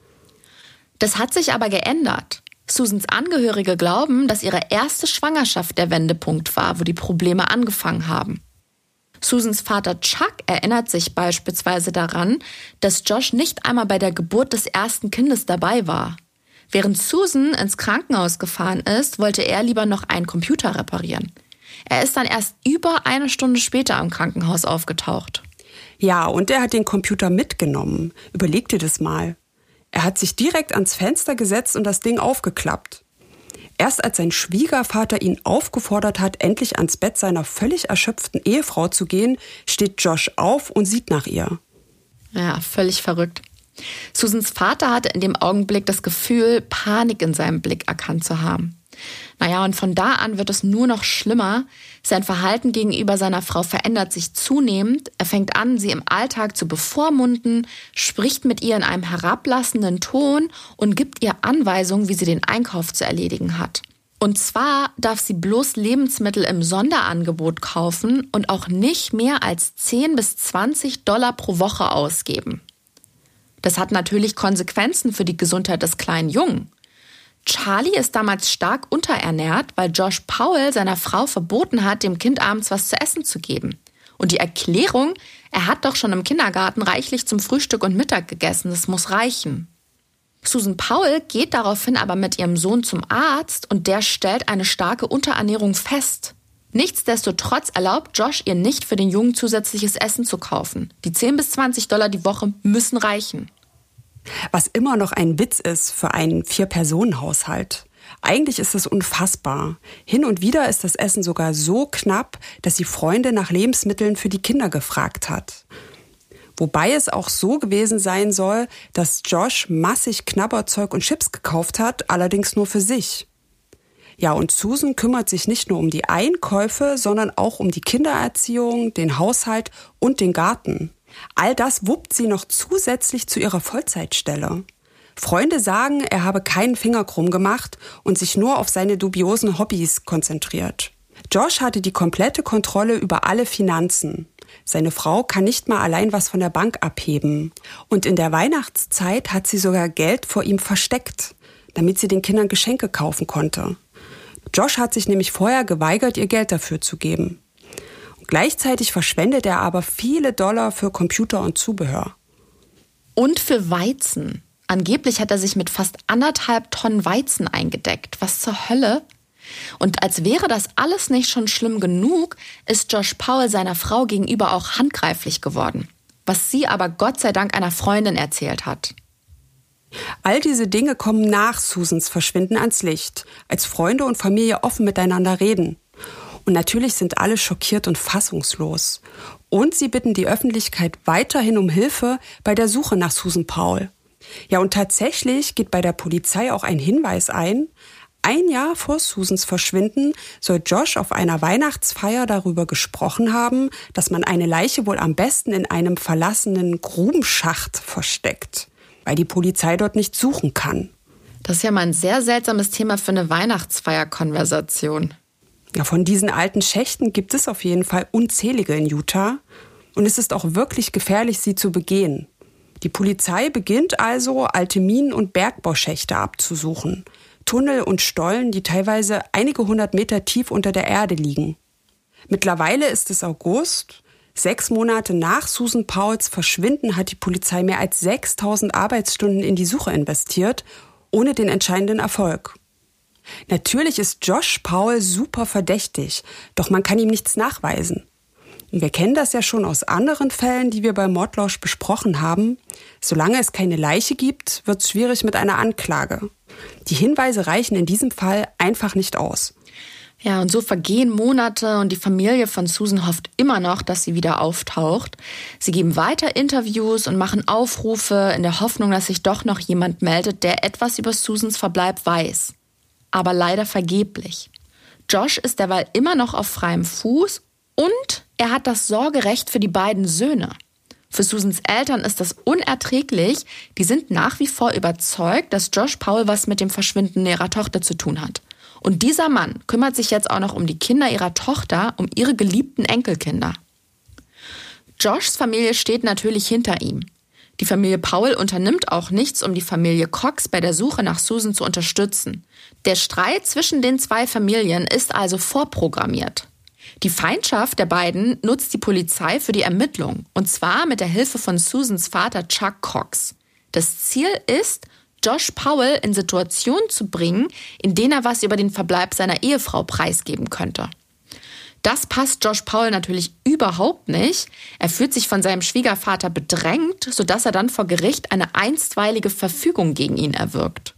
Speaker 1: Das hat sich aber geändert. Susans Angehörige glauben, dass ihre erste Schwangerschaft der Wendepunkt war, wo die Probleme angefangen haben. Susans Vater Chuck erinnert sich beispielsweise daran, dass Josh nicht einmal bei der Geburt des ersten Kindes dabei war. Während Susan ins Krankenhaus gefahren ist, wollte er lieber noch einen Computer reparieren. Er ist dann erst über eine Stunde später am Krankenhaus aufgetaucht.
Speaker 2: Ja, und er hat den Computer mitgenommen. Überleg dir das mal. Er hat sich direkt ans Fenster gesetzt und das Ding aufgeklappt. Erst als sein Schwiegervater ihn aufgefordert hat, endlich ans Bett seiner völlig erschöpften Ehefrau zu gehen, steht Josh auf und sieht nach ihr.
Speaker 1: Ja, völlig verrückt. Susans Vater hatte in dem Augenblick das Gefühl, Panik in seinem Blick erkannt zu haben. Naja, und von da an wird es nur noch schlimmer. Sein Verhalten gegenüber seiner Frau verändert sich zunehmend. Er fängt an, sie im Alltag zu bevormunden, spricht mit ihr in einem herablassenden Ton und gibt ihr Anweisungen, wie sie den Einkauf zu erledigen hat. Und zwar darf sie bloß Lebensmittel im Sonderangebot kaufen und auch nicht mehr als 10 bis 20 Dollar pro Woche ausgeben. Das hat natürlich Konsequenzen für die Gesundheit des kleinen Jungen. Charlie ist damals stark unterernährt, weil Josh Powell seiner Frau verboten hat, dem Kind abends was zu essen zu geben. Und die Erklärung, er hat doch schon im Kindergarten reichlich zum Frühstück und Mittag gegessen, das muss reichen. Susan Powell geht daraufhin aber mit ihrem Sohn zum Arzt und der stellt eine starke Unterernährung fest. Nichtsdestotrotz erlaubt Josh ihr nicht, für den Jungen zusätzliches Essen zu kaufen. Die 10 bis 20 Dollar die Woche müssen reichen.
Speaker 2: Was immer noch ein Witz ist für einen Vier-Personen-Haushalt. Eigentlich ist es unfassbar. Hin und wieder ist das Essen sogar so knapp, dass die Freunde nach Lebensmitteln für die Kinder gefragt hat. Wobei es auch so gewesen sein soll, dass Josh massig Knabberzeug und Chips gekauft hat, allerdings nur für sich. Ja, und Susan kümmert sich nicht nur um die Einkäufe, sondern auch um die Kindererziehung, den Haushalt und den Garten. All das wuppt sie noch zusätzlich zu ihrer Vollzeitstelle. Freunde sagen, er habe keinen Finger krumm gemacht und sich nur auf seine dubiosen Hobbys konzentriert. Josh hatte die komplette Kontrolle über alle Finanzen. Seine Frau kann nicht mal allein was von der Bank abheben. Und in der Weihnachtszeit hat sie sogar Geld vor ihm versteckt, damit sie den Kindern Geschenke kaufen konnte. Josh hat sich nämlich vorher geweigert, ihr Geld dafür zu geben. Gleichzeitig verschwendet er aber viele Dollar für Computer und Zubehör.
Speaker 1: Und für Weizen. Angeblich hat er sich mit fast anderthalb Tonnen Weizen eingedeckt. Was zur Hölle? Und als wäre das alles nicht schon schlimm genug, ist Josh Powell seiner Frau gegenüber auch handgreiflich geworden. Was sie aber Gott sei Dank einer Freundin erzählt hat.
Speaker 2: All diese Dinge kommen nach Susans Verschwinden ans Licht, als Freunde und Familie offen miteinander reden. Und natürlich sind alle schockiert und fassungslos. Und sie bitten die Öffentlichkeit weiterhin um Hilfe bei der Suche nach Susan Paul. Ja, und tatsächlich geht bei der Polizei auch ein Hinweis ein. Ein Jahr vor Susans Verschwinden soll Josh auf einer Weihnachtsfeier darüber gesprochen haben, dass man eine Leiche wohl am besten in einem verlassenen Grubenschacht versteckt, weil die Polizei dort nicht suchen kann.
Speaker 1: Das ist ja mal ein sehr seltsames Thema für eine Weihnachtsfeierkonversation.
Speaker 2: Ja, von diesen alten Schächten gibt es auf jeden Fall unzählige in Utah. Und es ist auch wirklich gefährlich, sie zu begehen. Die Polizei beginnt also, alte Minen- und Bergbauschächte abzusuchen. Tunnel und Stollen, die teilweise einige hundert Meter tief unter der Erde liegen. Mittlerweile ist es August. Sechs Monate nach Susan Pauls Verschwinden hat die Polizei mehr als 6000 Arbeitsstunden in die Suche investiert, ohne den entscheidenden Erfolg. Natürlich ist Josh Paul super verdächtig, doch man kann ihm nichts nachweisen. Wir kennen das ja schon aus anderen Fällen, die wir bei Mordlausch besprochen haben. Solange es keine Leiche gibt, wird es schwierig mit einer Anklage. Die Hinweise reichen in diesem Fall einfach nicht aus.
Speaker 1: Ja, und so vergehen Monate und die Familie von Susan hofft immer noch, dass sie wieder auftaucht. Sie geben weiter Interviews und machen Aufrufe in der Hoffnung, dass sich doch noch jemand meldet, der etwas über Susans Verbleib weiß. Aber leider vergeblich. Josh ist derweil immer noch auf freiem Fuß und er hat das Sorgerecht für die beiden Söhne. Für Susans Eltern ist das unerträglich. Die sind nach wie vor überzeugt, dass Josh Paul was mit dem Verschwinden ihrer Tochter zu tun hat. Und dieser Mann kümmert sich jetzt auch noch um die Kinder ihrer Tochter, um ihre geliebten Enkelkinder. Joshs Familie steht natürlich hinter ihm. Die Familie Paul unternimmt auch nichts, um die Familie Cox bei der Suche nach Susan zu unterstützen. Der Streit zwischen den zwei Familien ist also vorprogrammiert. Die Feindschaft der beiden nutzt die Polizei für die Ermittlung, und zwar mit der Hilfe von Susans Vater Chuck Cox. Das Ziel ist, Josh Powell in Situationen zu bringen, in denen er was über den Verbleib seiner Ehefrau preisgeben könnte. Das passt Josh Powell natürlich überhaupt nicht. Er fühlt sich von seinem Schwiegervater bedrängt, sodass er dann vor Gericht eine einstweilige Verfügung gegen ihn erwirkt.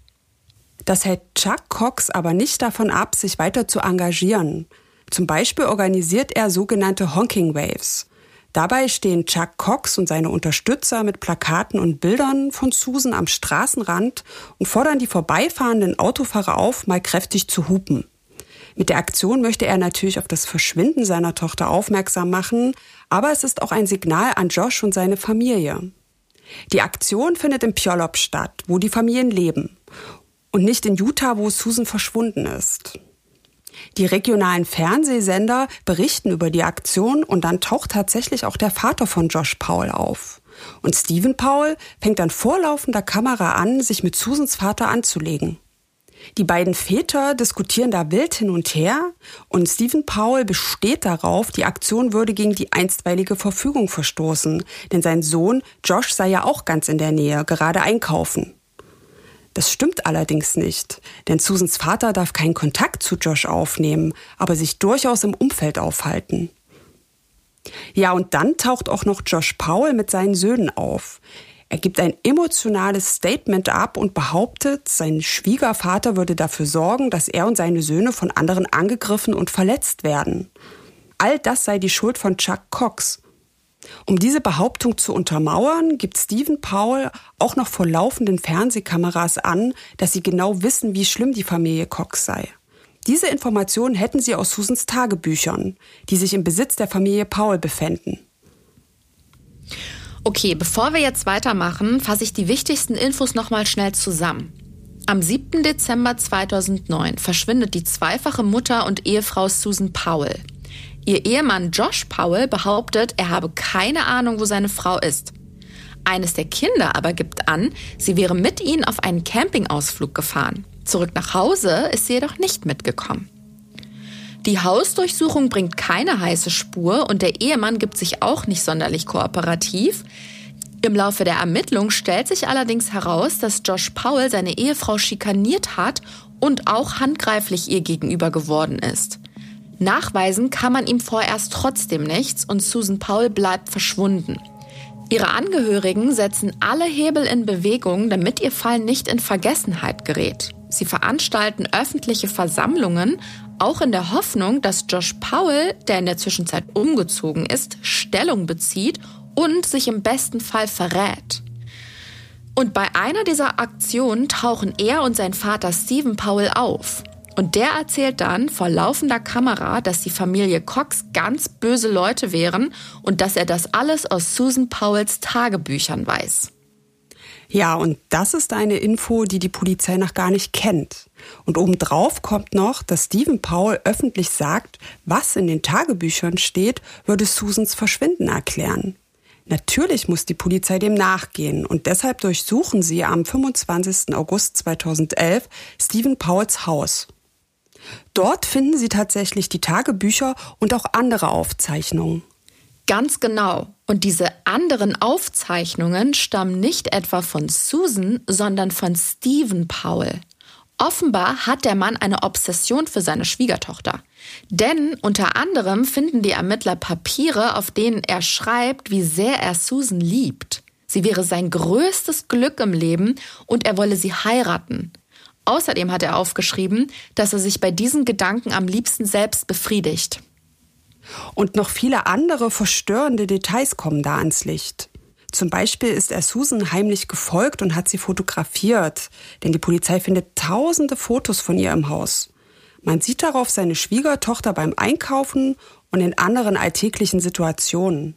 Speaker 2: Das hält Chuck Cox aber nicht davon ab, sich weiter zu engagieren. Zum Beispiel organisiert er sogenannte Honking Waves. Dabei stehen Chuck Cox und seine Unterstützer mit Plakaten und Bildern von Susan am Straßenrand und fordern die vorbeifahrenden Autofahrer auf, mal kräftig zu hupen. Mit der Aktion möchte er natürlich auf das Verschwinden seiner Tochter aufmerksam machen, aber es ist auch ein Signal an Josh und seine Familie. Die Aktion findet in Puyallup statt, wo die Familien leben, und nicht in Utah, wo Susan verschwunden ist. Die regionalen Fernsehsender berichten über die Aktion und dann taucht tatsächlich auch der Vater von Josh Paul auf. Und Stephen Paul fängt dann vor laufender Kamera an, sich mit Susans Vater anzulegen. Die beiden Väter diskutieren da wild hin und her und Stephen Paul besteht darauf, die Aktion würde gegen die einstweilige Verfügung verstoßen, denn sein Sohn Josh sei ja auch ganz in der Nähe, gerade einkaufen. Das stimmt allerdings nicht, denn Susans Vater darf keinen Kontakt zu Josh aufnehmen, aber sich durchaus im Umfeld aufhalten. Ja, und dann taucht auch noch Josh Paul mit seinen Söhnen auf. Er gibt ein emotionales Statement ab und behauptet, sein Schwiegervater würde dafür sorgen, dass er und seine Söhne von anderen angegriffen und verletzt werden. All das sei die Schuld von Chuck Cox. Um diese Behauptung zu untermauern, gibt Stephen Paul auch noch vor laufenden Fernsehkameras an, dass sie genau wissen, wie schlimm die Familie Cox sei. Diese Informationen hätten sie aus Susans Tagebüchern, die sich im Besitz der Familie Paul befänden.
Speaker 1: Okay, bevor wir jetzt weitermachen, fasse ich die wichtigsten Infos nochmal schnell zusammen. Am 7. Dezember 2009 verschwindet die zweifache Mutter und Ehefrau Susan Powell. Ihr Ehemann Josh Powell behauptet, er habe keine Ahnung, wo seine Frau ist. Eines der Kinder aber gibt an, sie wäre mit ihnen auf einen Campingausflug gefahren. Zurück nach Hause ist sie jedoch nicht mitgekommen. Die Hausdurchsuchung bringt keine heiße Spur und der Ehemann gibt sich auch nicht sonderlich kooperativ. Im Laufe der Ermittlung stellt sich allerdings heraus, dass Josh Powell seine Ehefrau schikaniert hat und auch handgreiflich ihr gegenüber geworden ist. Nachweisen kann man ihm vorerst trotzdem nichts und Susan Paul bleibt verschwunden. Ihre Angehörigen setzen alle Hebel in Bewegung, damit ihr Fall nicht in Vergessenheit gerät. Sie veranstalten öffentliche Versammlungen, auch in der Hoffnung, dass Josh Powell, der in der Zwischenzeit umgezogen ist, Stellung bezieht und sich im besten Fall verrät. Und bei einer dieser Aktionen tauchen er und sein Vater Stephen Powell auf. Und der erzählt dann vor laufender Kamera, dass die Familie Cox ganz böse Leute wären und dass er das alles aus Susan Powells Tagebüchern weiß.
Speaker 2: Ja, und das ist eine Info, die die Polizei noch gar nicht kennt. Und obendrauf kommt noch, dass Stephen Powell öffentlich sagt, was in den Tagebüchern steht, würde Susans Verschwinden erklären. Natürlich muss die Polizei dem nachgehen und deshalb durchsuchen sie am 25. August 2011 Stephen Powells Haus. Dort finden sie tatsächlich die Tagebücher und auch andere Aufzeichnungen.
Speaker 1: Ganz genau. Und diese anderen Aufzeichnungen stammen nicht etwa von Susan, sondern von Stephen Powell. Offenbar hat der Mann eine Obsession für seine Schwiegertochter. Denn unter anderem finden die Ermittler Papiere, auf denen er schreibt, wie sehr er Susan liebt. Sie wäre sein größtes Glück im Leben und er wolle sie heiraten. Außerdem hat er aufgeschrieben, dass er sich bei diesen Gedanken am liebsten selbst befriedigt.
Speaker 2: Und noch viele andere verstörende Details kommen da ans Licht. Zum Beispiel ist er Susan heimlich gefolgt und hat sie fotografiert, denn die Polizei findet tausende Fotos von ihr im Haus. Man sieht darauf seine Schwiegertochter beim Einkaufen und in anderen alltäglichen Situationen.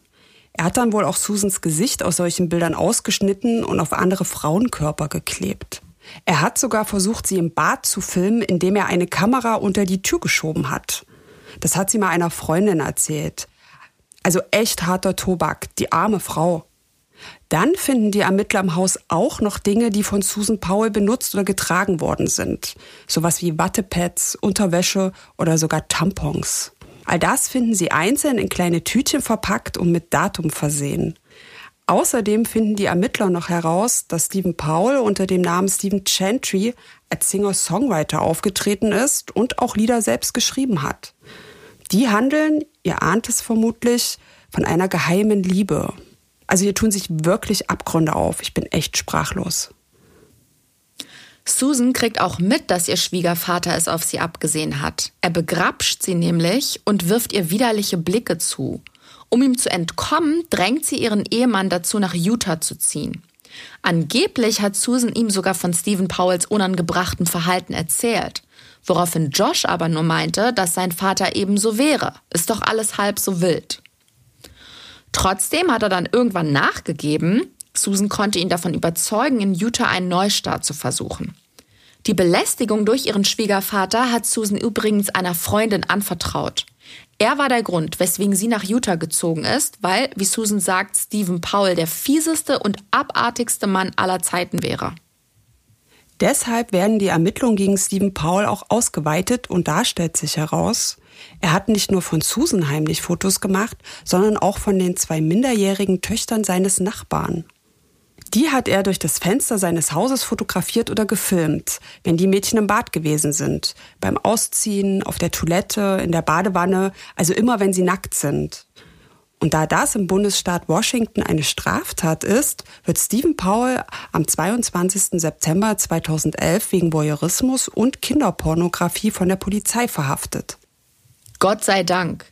Speaker 2: Er hat dann wohl auch Susans Gesicht aus solchen Bildern ausgeschnitten und auf andere Frauenkörper geklebt. Er hat sogar versucht, sie im Bad zu filmen, indem er eine Kamera unter die Tür geschoben hat. Das hat sie mal einer Freundin erzählt. Also echt harter Tobak, die arme Frau. Dann finden die Ermittler im Haus auch noch Dinge, die von Susan Powell benutzt oder getragen worden sind. Sowas wie Wattepads, Unterwäsche oder sogar Tampons. All das finden sie einzeln in kleine Tütchen verpackt und mit Datum versehen. Außerdem finden die Ermittler noch heraus, dass Stephen Powell unter dem Namen Stephen Chantry als Singer-Songwriter aufgetreten ist und auch Lieder selbst geschrieben hat. Die handeln, ihr ahnt es vermutlich, von einer geheimen Liebe. Also hier tun sich wirklich Abgründe auf. Ich bin echt sprachlos.
Speaker 1: Susan kriegt auch mit, dass ihr Schwiegervater es auf sie abgesehen hat. Er begrapscht sie nämlich und wirft ihr widerliche Blicke zu. Um ihm zu entkommen, drängt sie ihren Ehemann dazu, nach Utah zu ziehen. Angeblich hat Susan ihm sogar von Stephen Powells unangebrachtem Verhalten erzählt. Woraufhin Josh aber nur meinte, dass sein Vater ebenso wäre. Ist doch alles halb so wild. Trotzdem hat er dann irgendwann nachgegeben. Susan konnte ihn davon überzeugen, in Utah einen Neustart zu versuchen. Die Belästigung durch ihren Schwiegervater hat Susan übrigens einer Freundin anvertraut. Er war der Grund, weswegen sie nach Utah gezogen ist, weil, wie Susan sagt, Stephen Powell der fieseste und abartigste Mann aller Zeiten wäre.
Speaker 2: Deshalb werden die Ermittlungen gegen Stephen Powell auch ausgeweitet und da stellt sich heraus, er hat nicht nur von Susan heimlich Fotos gemacht, sondern auch von den zwei minderjährigen Töchtern seines Nachbarn. Die hat er durch das Fenster seines Hauses fotografiert oder gefilmt, wenn die Mädchen im Bad gewesen sind, beim Ausziehen, auf der Toilette, in der Badewanne, also immer wenn sie nackt sind. Und da das im Bundesstaat Washington eine Straftat ist, wird Stephen Powell am 22. September 2011 wegen Voyeurismus und Kinderpornografie von der Polizei verhaftet.
Speaker 1: Gott sei Dank.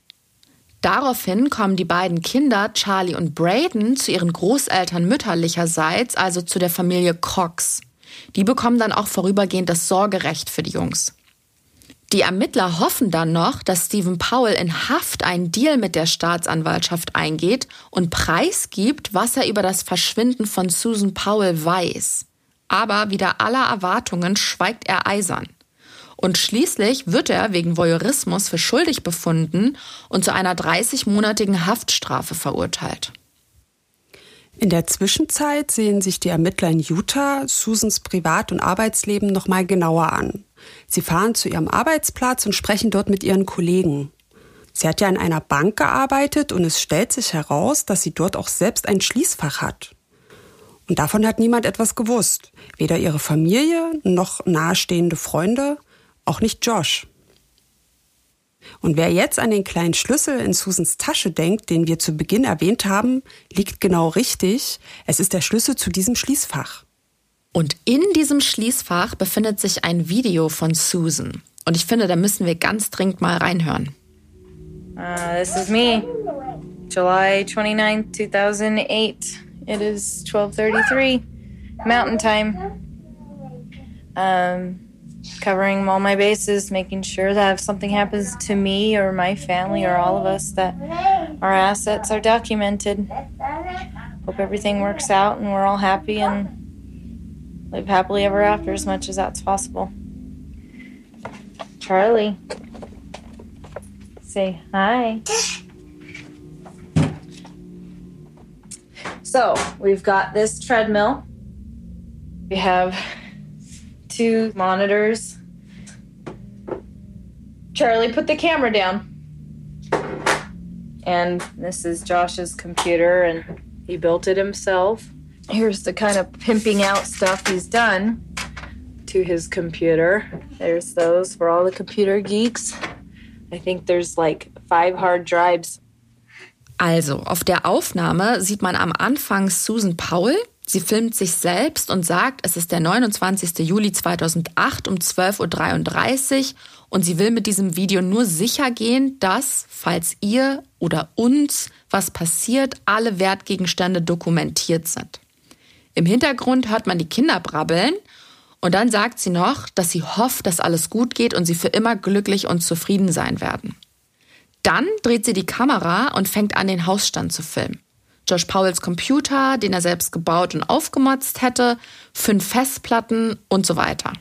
Speaker 1: Daraufhin kommen die beiden Kinder, Charlie und Braden, zu ihren Großeltern mütterlicherseits, also zu der Familie Cox. Die bekommen dann auch vorübergehend das Sorgerecht für die Jungs. Die Ermittler hoffen dann noch, dass Stephen Powell in Haft einen Deal mit der Staatsanwaltschaft eingeht und preisgibt, was er über das Verschwinden von Susan Powell weiß. Aber wieder aller Erwartungen schweigt er eisern. Und schließlich wird er wegen Voyeurismus für schuldig befunden und zu einer 30-monatigen Haftstrafe verurteilt.
Speaker 2: In der Zwischenzeit sehen sich die Ermittler in Utah Susans Privat- und Arbeitsleben noch mal genauer an. Sie fahren zu ihrem Arbeitsplatz und sprechen dort mit ihren Kollegen. Sie hat ja in einer Bank gearbeitet und es stellt sich heraus, dass sie dort auch selbst ein Schließfach hat. Und davon hat niemand etwas gewusst. Weder ihre Familie noch nahestehende Freunde auch nicht Josh. Und wer jetzt an den kleinen Schlüssel in Susans Tasche denkt, den wir zu Beginn erwähnt haben, liegt genau richtig. Es ist der Schlüssel zu diesem Schließfach.
Speaker 1: Und in diesem Schließfach befindet sich ein Video von Susan. Und ich finde, da müssen wir ganz dringend mal reinhören.
Speaker 7: Uh, this is me. July 29, 2008. It is 12:33 Mountain Time. Um covering all my bases, making sure that if something happens to me or my family or all of us, that our assets are documented. Hope everything works out and we're all happy and live happily ever after as much as that's possible. Charlie, say hi. So we've got this treadmill. We have two monitors. Charlie, put the camera down. And this is Josh's computer, and he built it himself. Here's the kind of pimping out stuff he's done to his computer. There's those for all the computer geeks. I think there's like five hard drives
Speaker 1: Also, auf der Aufnahme sieht man am Anfang Susan Powell. Sie filmt sich selbst und sagt, es ist der 29. Juli 2008 um 12.33 Uhr und sie will mit diesem Video nur sicher gehen, dass, falls ihr oder uns was passiert, alle Wertgegenstände dokumentiert sind. Im Hintergrund hört man die Kinder brabbeln und dann sagt sie noch, dass sie hofft, dass alles gut geht und sie für immer glücklich und zufrieden sein werden. Dann dreht sie die Kamera und fängt an, den Hausstand zu filmen. Josh Powells Computer, den er selbst gebaut und aufgemotzt hätte, fünf Festplatten und so weiter.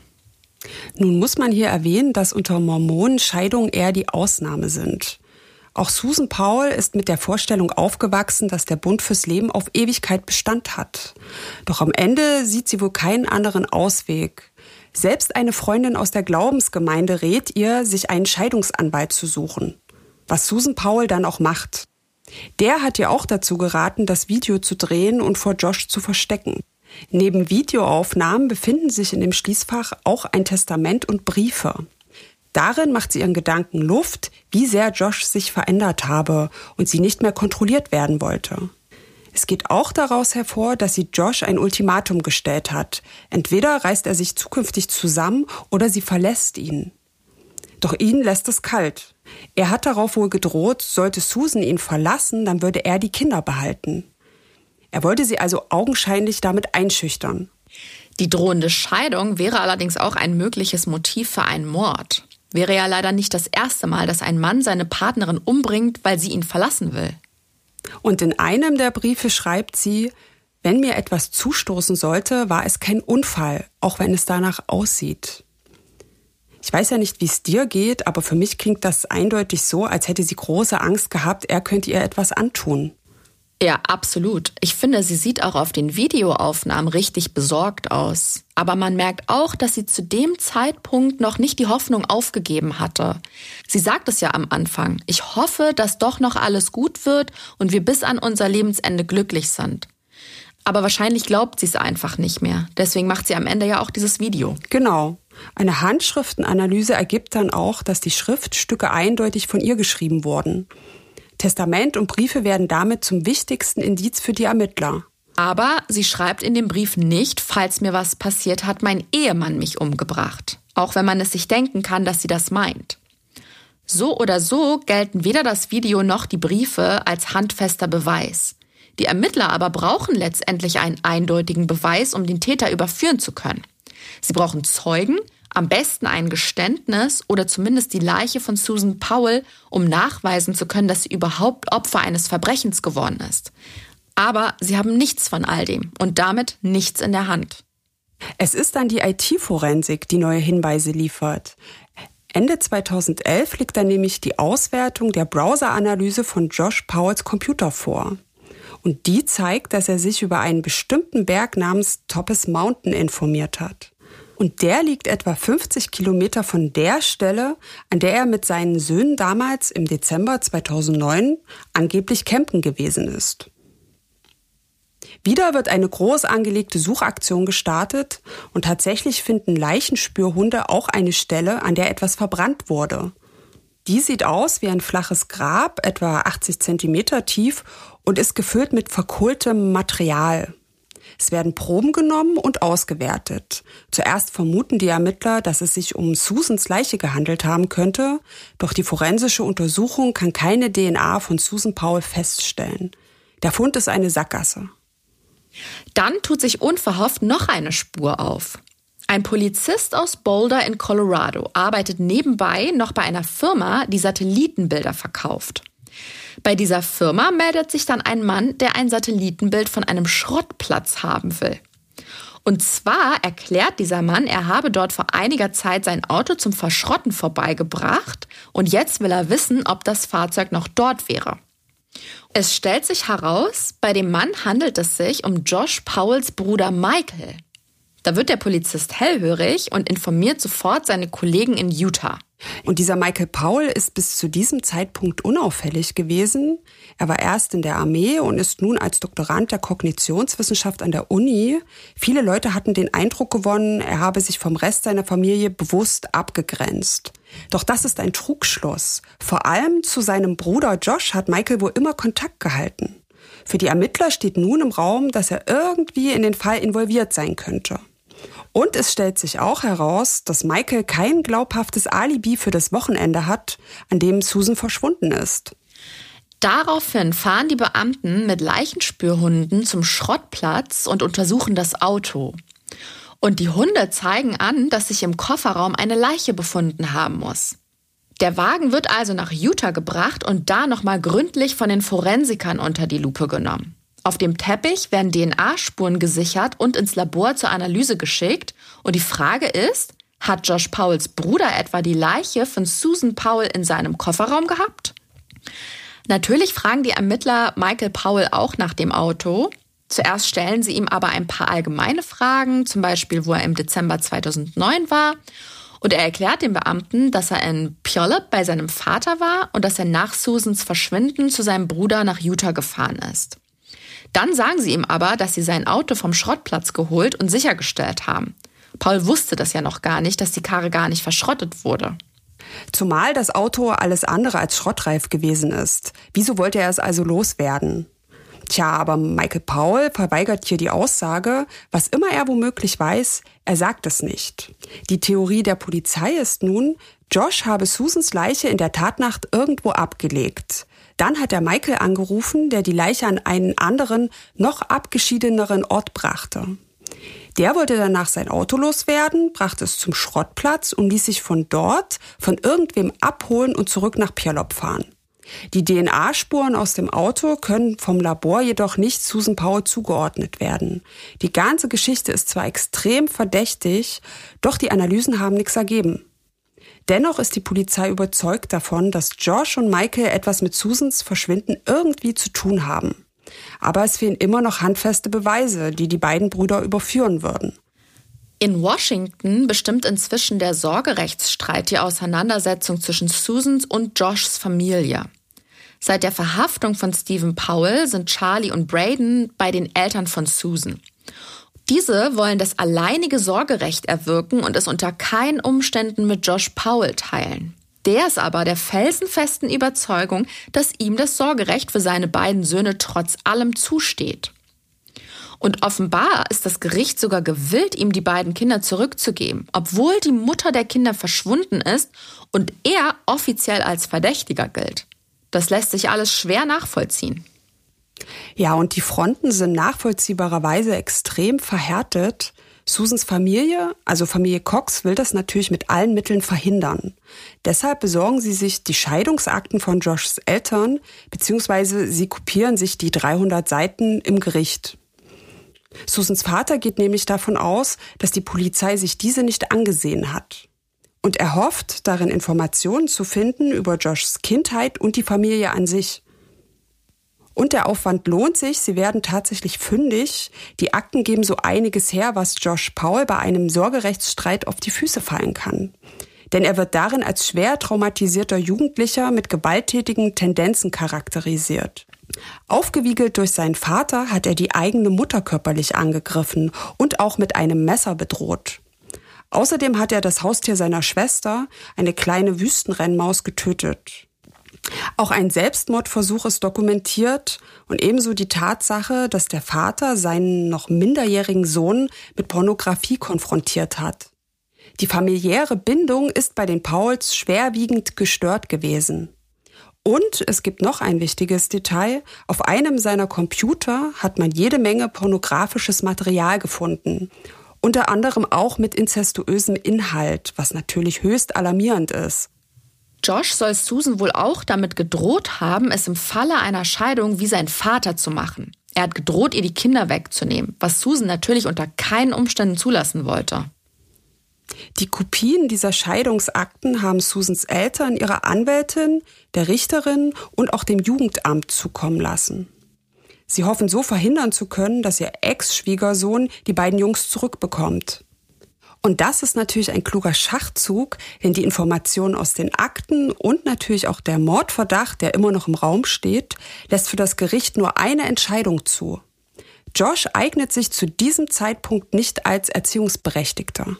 Speaker 2: Nun muss man hier erwähnen, dass unter Mormonen Scheidungen eher die Ausnahme sind. Auch Susan Powell ist mit der Vorstellung aufgewachsen, dass der Bund fürs Leben auf Ewigkeit Bestand hat. Doch am Ende sieht sie wohl keinen anderen Ausweg. Selbst eine Freundin aus der Glaubensgemeinde rät ihr, sich einen Scheidungsanwalt zu suchen was Susan Powell dann auch macht. Der hat ihr auch dazu geraten, das Video zu drehen und vor Josh zu verstecken. Neben Videoaufnahmen befinden sich in dem Schließfach auch ein Testament und Briefe. Darin macht sie ihren Gedanken Luft, wie sehr Josh sich verändert habe und sie nicht mehr kontrolliert werden wollte. Es geht auch daraus hervor, dass sie Josh ein Ultimatum gestellt hat. Entweder reißt er sich zukünftig zusammen oder sie verlässt ihn. Doch ihn lässt es kalt. Er hat darauf wohl gedroht, sollte Susan ihn verlassen, dann würde er die Kinder behalten. Er wollte sie also augenscheinlich damit einschüchtern.
Speaker 1: Die drohende Scheidung wäre allerdings auch ein mögliches Motiv für einen Mord. Wäre ja leider nicht das erste Mal, dass ein Mann seine Partnerin umbringt, weil sie ihn verlassen will.
Speaker 2: Und in einem der Briefe schreibt sie, wenn mir etwas zustoßen sollte, war es kein Unfall, auch wenn es danach aussieht. Ich weiß ja nicht, wie es dir geht, aber für mich klingt das eindeutig so, als hätte sie große Angst gehabt, er könnte ihr etwas antun.
Speaker 1: Ja, absolut. Ich finde, sie sieht auch auf den Videoaufnahmen richtig besorgt aus. Aber man merkt auch, dass sie zu dem Zeitpunkt noch nicht die Hoffnung aufgegeben hatte. Sie sagt es ja am Anfang. Ich hoffe, dass doch noch alles gut wird und wir bis an unser Lebensende glücklich sind. Aber wahrscheinlich glaubt sie es einfach nicht mehr. Deswegen macht sie am Ende ja auch dieses Video.
Speaker 2: Genau. Eine Handschriftenanalyse ergibt dann auch, dass die Schriftstücke eindeutig von ihr geschrieben wurden. Testament und Briefe werden damit zum wichtigsten Indiz für die Ermittler.
Speaker 1: Aber sie schreibt in dem Brief nicht, falls mir was passiert hat, mein Ehemann mich umgebracht. Auch wenn man es sich denken kann, dass sie das meint. So oder so gelten weder das Video noch die Briefe als handfester Beweis. Die Ermittler aber brauchen letztendlich einen eindeutigen Beweis, um den Täter überführen zu können. Sie brauchen Zeugen, am besten ein Geständnis oder zumindest die Leiche von Susan Powell, um nachweisen zu können, dass sie überhaupt Opfer eines Verbrechens geworden ist. Aber sie haben nichts von all dem und damit nichts in der Hand.
Speaker 2: Es ist dann die IT-Forensik, die neue Hinweise liefert. Ende 2011 liegt dann nämlich die Auswertung der Browser-Analyse von Josh Powells Computer vor. Und die zeigt, dass er sich über einen bestimmten Berg namens Toppes Mountain informiert hat. Und der liegt etwa 50 Kilometer von der Stelle, an der er mit seinen Söhnen damals im Dezember 2009 angeblich campen gewesen ist. Wieder wird eine groß angelegte Suchaktion gestartet und tatsächlich finden Leichenspürhunde auch eine Stelle, an der etwas verbrannt wurde. Die sieht aus wie ein flaches Grab, etwa 80 Zentimeter tief und ist gefüllt mit verkohltem Material. Es werden Proben genommen und ausgewertet. Zuerst vermuten die Ermittler, dass es sich um Susans Leiche gehandelt haben könnte, doch die forensische Untersuchung kann keine DNA von Susan Powell feststellen. Der Fund ist eine Sackgasse.
Speaker 1: Dann tut sich unverhofft noch eine Spur auf. Ein Polizist aus Boulder in Colorado arbeitet nebenbei noch bei einer Firma, die Satellitenbilder verkauft. Bei dieser Firma meldet sich dann ein Mann, der ein Satellitenbild von einem Schrottplatz haben will. Und zwar erklärt dieser Mann, er habe dort vor einiger Zeit sein Auto zum Verschrotten vorbeigebracht und jetzt will er wissen, ob das Fahrzeug noch dort wäre. Es stellt sich heraus, bei dem Mann handelt es sich um Josh Powells Bruder Michael. Da wird der Polizist hellhörig und informiert sofort seine Kollegen in Utah.
Speaker 2: Und dieser Michael Paul ist bis zu diesem Zeitpunkt unauffällig gewesen. Er war erst in der Armee und ist nun als Doktorand der Kognitionswissenschaft an der Uni. Viele Leute hatten den Eindruck gewonnen, er habe sich vom Rest seiner Familie bewusst abgegrenzt. Doch das ist ein Trugschluss. Vor allem zu seinem Bruder Josh hat Michael wohl immer Kontakt gehalten. Für die Ermittler steht nun im Raum, dass er irgendwie in den Fall involviert sein könnte. Und es stellt sich auch heraus, dass Michael kein glaubhaftes Alibi für das Wochenende hat, an dem Susan verschwunden ist.
Speaker 1: Daraufhin fahren die Beamten mit Leichenspürhunden zum Schrottplatz und untersuchen das Auto. Und die Hunde zeigen an, dass sich im Kofferraum eine Leiche befunden haben muss. Der Wagen wird also nach Utah gebracht und da nochmal gründlich von den Forensikern unter die Lupe genommen. Auf dem Teppich werden DNA-Spuren gesichert und ins Labor zur Analyse geschickt. Und die Frage ist, hat Josh Powells Bruder etwa die Leiche von Susan Powell in seinem Kofferraum gehabt? Natürlich fragen die Ermittler Michael Powell auch nach dem Auto. Zuerst stellen sie ihm aber ein paar allgemeine Fragen, zum Beispiel, wo er im Dezember 2009 war. Und er erklärt den Beamten, dass er in Puyallup bei seinem Vater war und dass er nach Susans Verschwinden zu seinem Bruder nach Utah gefahren ist. Dann sagen sie ihm aber, dass sie sein Auto vom Schrottplatz geholt und sichergestellt haben. Paul wusste das ja noch gar nicht, dass die Karre gar nicht verschrottet wurde.
Speaker 2: Zumal das Auto alles andere als schrottreif gewesen ist. Wieso wollte er es also loswerden? Tja, aber Michael Paul verweigert hier die Aussage, was immer er womöglich weiß, er sagt es nicht. Die Theorie der Polizei ist nun, Josh habe Susans Leiche in der Tatnacht irgendwo abgelegt. Dann hat er Michael angerufen, der die Leiche an einen anderen, noch abgeschiedeneren Ort brachte. Der wollte danach sein Auto loswerden, brachte es zum Schrottplatz und ließ sich von dort von irgendwem abholen und zurück nach Pjalop fahren. Die DNA-Spuren aus dem Auto können vom Labor jedoch nicht Susan Powell zugeordnet werden. Die ganze Geschichte ist zwar extrem verdächtig, doch die Analysen haben nichts ergeben. Dennoch ist die Polizei überzeugt davon, dass Josh und Michael etwas mit Susans Verschwinden irgendwie zu tun haben. Aber es fehlen immer noch handfeste Beweise, die die beiden Brüder überführen würden.
Speaker 1: In Washington bestimmt inzwischen der Sorgerechtsstreit die Auseinandersetzung zwischen Susans und Joshs Familie. Seit der Verhaftung von Stephen Powell sind Charlie und Braden bei den Eltern von Susan. Diese wollen das alleinige Sorgerecht erwirken und es unter keinen Umständen mit Josh Powell teilen. Der ist aber der felsenfesten Überzeugung, dass ihm das Sorgerecht für seine beiden Söhne trotz allem zusteht. Und offenbar ist das Gericht sogar gewillt, ihm die beiden Kinder zurückzugeben, obwohl die Mutter der Kinder verschwunden ist und er offiziell als Verdächtiger gilt. Das lässt sich alles schwer nachvollziehen.
Speaker 2: Ja, und die Fronten sind nachvollziehbarerweise extrem verhärtet. Susans Familie, also Familie Cox, will das natürlich mit allen Mitteln verhindern. Deshalb besorgen sie sich die Scheidungsakten von Joshs Eltern, beziehungsweise sie kopieren sich die 300 Seiten im Gericht. Susans Vater geht nämlich davon aus, dass die Polizei sich diese nicht angesehen hat. Und er hofft, darin Informationen zu finden über Joshs Kindheit und die Familie an sich. Und der Aufwand lohnt sich. Sie werden tatsächlich fündig. Die Akten geben so einiges her, was Josh Paul bei einem Sorgerechtsstreit auf die Füße fallen kann. Denn er wird darin als schwer traumatisierter Jugendlicher mit gewalttätigen Tendenzen charakterisiert. Aufgewiegelt durch seinen Vater hat er die eigene Mutter körperlich angegriffen und auch mit einem Messer bedroht. Außerdem hat er das Haustier seiner Schwester, eine kleine Wüstenrennmaus, getötet. Auch ein Selbstmordversuch ist dokumentiert und ebenso die Tatsache, dass der Vater seinen noch minderjährigen Sohn mit Pornografie konfrontiert hat. Die familiäre Bindung ist bei den Pauls schwerwiegend gestört gewesen. Und es gibt noch ein wichtiges Detail. Auf einem seiner Computer hat man jede Menge pornografisches Material gefunden. Unter anderem auch mit inzestuösem Inhalt, was natürlich höchst alarmierend ist.
Speaker 1: Josh soll Susan wohl auch damit gedroht haben, es im Falle einer Scheidung wie sein Vater zu machen. Er hat gedroht, ihr die Kinder wegzunehmen, was Susan natürlich unter keinen Umständen zulassen wollte.
Speaker 2: Die Kopien dieser Scheidungsakten haben Susans Eltern ihrer Anwältin, der Richterin und auch dem Jugendamt zukommen lassen. Sie hoffen so verhindern zu können, dass ihr Ex-Schwiegersohn die beiden Jungs zurückbekommt. Und das ist natürlich ein kluger Schachzug, denn die Informationen aus den Akten und natürlich auch der Mordverdacht, der immer noch im Raum steht, lässt für das Gericht nur eine Entscheidung zu. Josh eignet sich zu diesem Zeitpunkt nicht als Erziehungsberechtigter.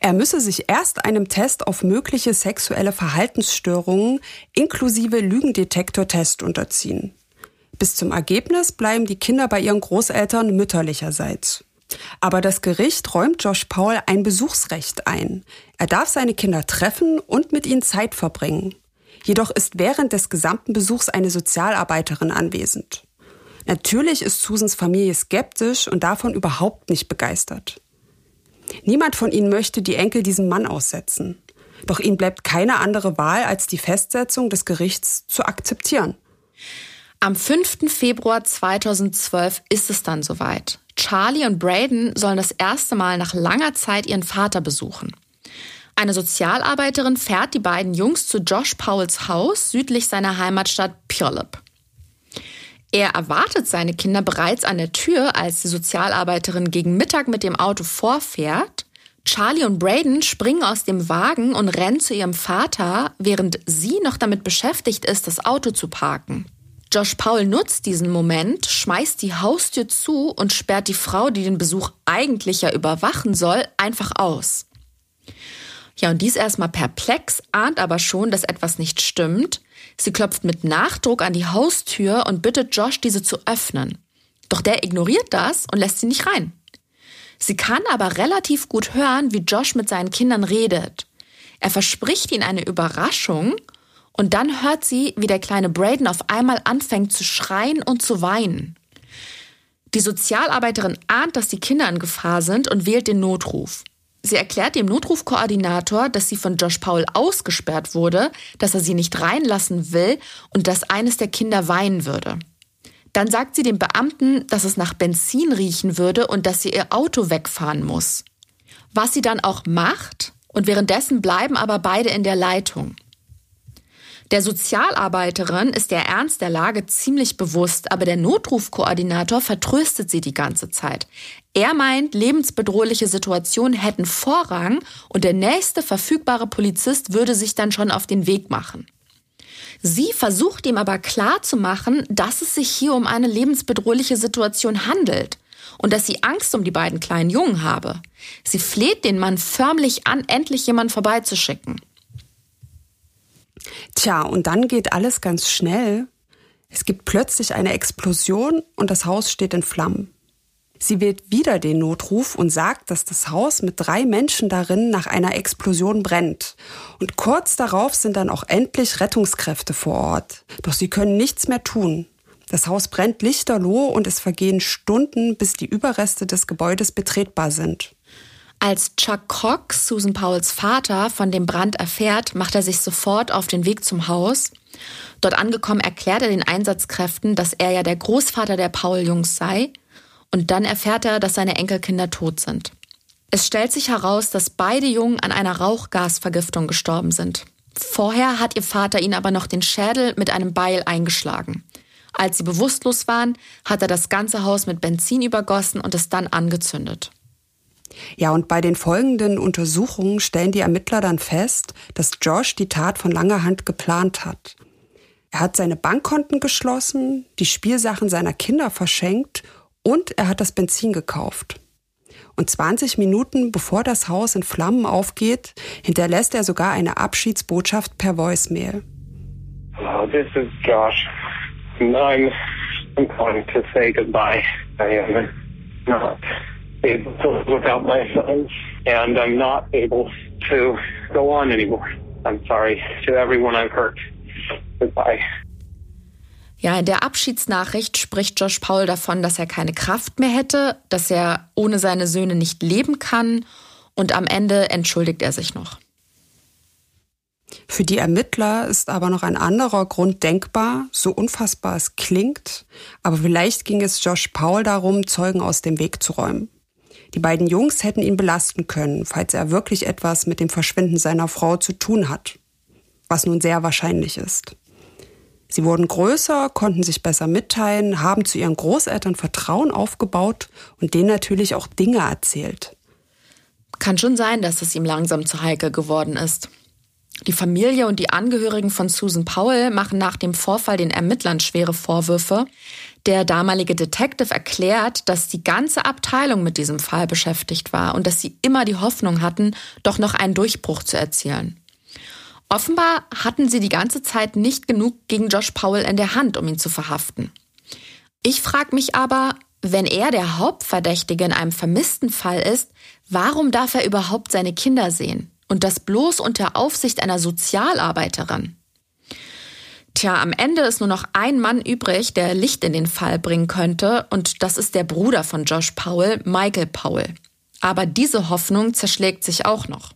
Speaker 2: Er müsse sich erst einem Test auf mögliche sexuelle Verhaltensstörungen inklusive Lügendetektortest unterziehen. Bis zum Ergebnis bleiben die Kinder bei ihren Großeltern mütterlicherseits. Aber das Gericht räumt Josh Paul ein Besuchsrecht ein. Er darf seine Kinder treffen und mit ihnen Zeit verbringen. Jedoch ist während des gesamten Besuchs eine Sozialarbeiterin anwesend. Natürlich ist Susans Familie skeptisch und davon überhaupt nicht begeistert. Niemand von ihnen möchte die Enkel diesem Mann aussetzen. Doch ihnen bleibt keine andere Wahl, als die Festsetzung des Gerichts zu akzeptieren.
Speaker 1: Am 5. Februar 2012 ist es dann soweit. Charlie und Braden sollen das erste Mal nach langer Zeit ihren Vater besuchen. Eine Sozialarbeiterin fährt die beiden Jungs zu Josh Powells Haus südlich seiner Heimatstadt Puyallup. Er erwartet seine Kinder bereits an der Tür, als die Sozialarbeiterin gegen Mittag mit dem Auto vorfährt. Charlie und Braden springen aus dem Wagen und rennen zu ihrem Vater, während sie noch damit beschäftigt ist, das Auto zu parken. Josh Paul nutzt diesen Moment, schmeißt die Haustür zu und sperrt die Frau, die den Besuch eigentlich ja überwachen soll, einfach aus. Ja, und dies erstmal perplex, ahnt aber schon, dass etwas nicht stimmt. Sie klopft mit Nachdruck an die Haustür und bittet Josh, diese zu öffnen. Doch der ignoriert das und lässt sie nicht rein. Sie kann aber relativ gut hören, wie Josh mit seinen Kindern redet. Er verspricht ihnen eine Überraschung und dann hört sie, wie der kleine Braden auf einmal anfängt zu schreien und zu weinen. Die Sozialarbeiterin ahnt, dass die Kinder in Gefahr sind und wählt den Notruf. Sie erklärt dem Notrufkoordinator, dass sie von Josh Paul ausgesperrt wurde, dass er sie nicht reinlassen will und dass eines der Kinder weinen würde. Dann sagt sie dem Beamten, dass es nach Benzin riechen würde und dass sie ihr Auto wegfahren muss. Was sie dann auch macht, und währenddessen bleiben aber beide in der Leitung. Der Sozialarbeiterin ist der Ernst der Lage ziemlich bewusst, aber der Notrufkoordinator vertröstet sie die ganze Zeit. Er meint, lebensbedrohliche Situationen hätten Vorrang und der nächste verfügbare Polizist würde sich dann schon auf den Weg machen. Sie versucht ihm aber klarzumachen, dass es sich hier um eine lebensbedrohliche Situation handelt und dass sie Angst um die beiden kleinen Jungen habe. Sie fleht den Mann förmlich an, endlich jemand vorbeizuschicken.
Speaker 2: Tja, und dann geht alles ganz schnell. Es gibt plötzlich eine Explosion und das Haus steht in Flammen. Sie wählt wieder den Notruf und sagt, dass das Haus mit drei Menschen darin nach einer Explosion brennt. Und kurz darauf sind dann auch endlich Rettungskräfte vor Ort. Doch sie können nichts mehr tun. Das Haus brennt lichterloh und es vergehen Stunden, bis die Überreste des Gebäudes betretbar sind.
Speaker 1: Als Chuck Cox, Susan Powells Vater, von dem Brand erfährt, macht er sich sofort auf den Weg zum Haus. Dort angekommen erklärt er den Einsatzkräften, dass er ja der Großvater der Paul-Jungs sei. Und dann erfährt er, dass seine Enkelkinder tot sind. Es stellt sich heraus, dass beide Jungen an einer Rauchgasvergiftung gestorben sind. Vorher hat ihr Vater ihnen aber noch den Schädel mit einem Beil eingeschlagen. Als sie bewusstlos waren, hat er das ganze Haus mit Benzin übergossen und es dann angezündet.
Speaker 2: Ja, und bei den folgenden Untersuchungen stellen die Ermittler dann fest, dass Josh die Tat von langer Hand geplant hat. Er hat seine Bankkonten geschlossen, die Spielsachen seiner Kinder verschenkt und er hat das Benzin gekauft. Und 20 Minuten bevor das Haus in Flammen aufgeht, hinterlässt er sogar eine Abschiedsbotschaft per Voicemail.
Speaker 8: Hello, this is Josh. I'm, calling to say goodbye. I am not able to my son, and I'm not able to go on anymore. I'm sorry to everyone I've hurt. Goodbye.
Speaker 1: Ja, in der Abschiedsnachricht spricht Josh Paul davon, dass er keine Kraft mehr hätte, dass er ohne seine Söhne nicht leben kann und am Ende entschuldigt er sich noch.
Speaker 2: Für die Ermittler ist aber noch ein anderer Grund denkbar, so unfassbar es klingt, aber vielleicht ging es Josh Paul darum, Zeugen aus dem Weg zu räumen. Die beiden Jungs hätten ihn belasten können, falls er wirklich etwas mit dem Verschwinden seiner Frau zu tun hat, was nun sehr wahrscheinlich ist. Sie wurden größer, konnten sich besser mitteilen, haben zu ihren Großeltern Vertrauen aufgebaut und denen natürlich auch Dinge erzählt.
Speaker 1: Kann schon sein, dass es ihm langsam zu heikel geworden ist. Die Familie und die Angehörigen von Susan Powell machen nach dem Vorfall den Ermittlern schwere Vorwürfe. Der damalige Detective erklärt, dass die ganze Abteilung mit diesem Fall beschäftigt war und dass sie immer die Hoffnung hatten, doch noch einen Durchbruch zu erzielen. Offenbar hatten sie die ganze Zeit nicht genug gegen Josh Powell in der Hand, um ihn zu verhaften. Ich frage mich aber, wenn er der Hauptverdächtige in einem vermissten Fall ist, warum darf er überhaupt seine Kinder sehen? Und das bloß unter Aufsicht einer Sozialarbeiterin. Tja, am Ende ist nur noch ein Mann übrig, der Licht in den Fall bringen könnte, und das ist der Bruder von Josh Powell, Michael Powell. Aber diese Hoffnung zerschlägt sich auch noch.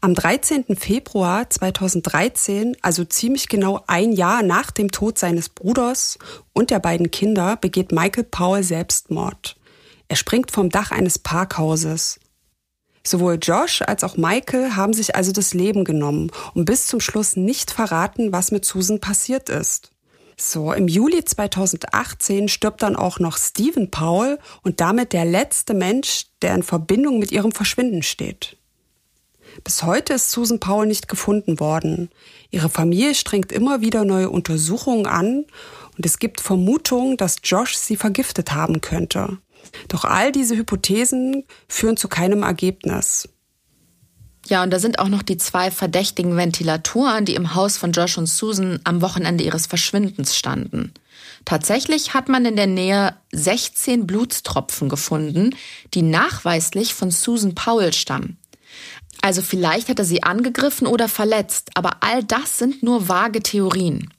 Speaker 2: Am 13. Februar 2013, also ziemlich genau ein Jahr nach dem Tod seines Bruders und der beiden Kinder, begeht Michael Powell Selbstmord. Er springt vom Dach eines Parkhauses. Sowohl Josh als auch Michael haben sich also das Leben genommen und bis zum Schluss nicht verraten, was mit Susan passiert ist. So, im Juli 2018 stirbt dann auch noch Stephen Powell und damit der letzte Mensch, der in Verbindung mit ihrem Verschwinden steht. Bis heute ist Susan Powell nicht gefunden worden. Ihre Familie strengt immer wieder neue Untersuchungen an und es gibt Vermutungen, dass Josh sie vergiftet haben könnte. Doch all diese Hypothesen führen zu keinem Ergebnis.
Speaker 1: Ja, und da sind auch noch die zwei verdächtigen Ventilatoren, die im Haus von Josh und Susan am Wochenende ihres Verschwindens standen. Tatsächlich hat man in der Nähe 16 Blutstropfen gefunden, die nachweislich von Susan Powell stammen. Also vielleicht hat er sie angegriffen oder verletzt, aber all das sind nur vage Theorien.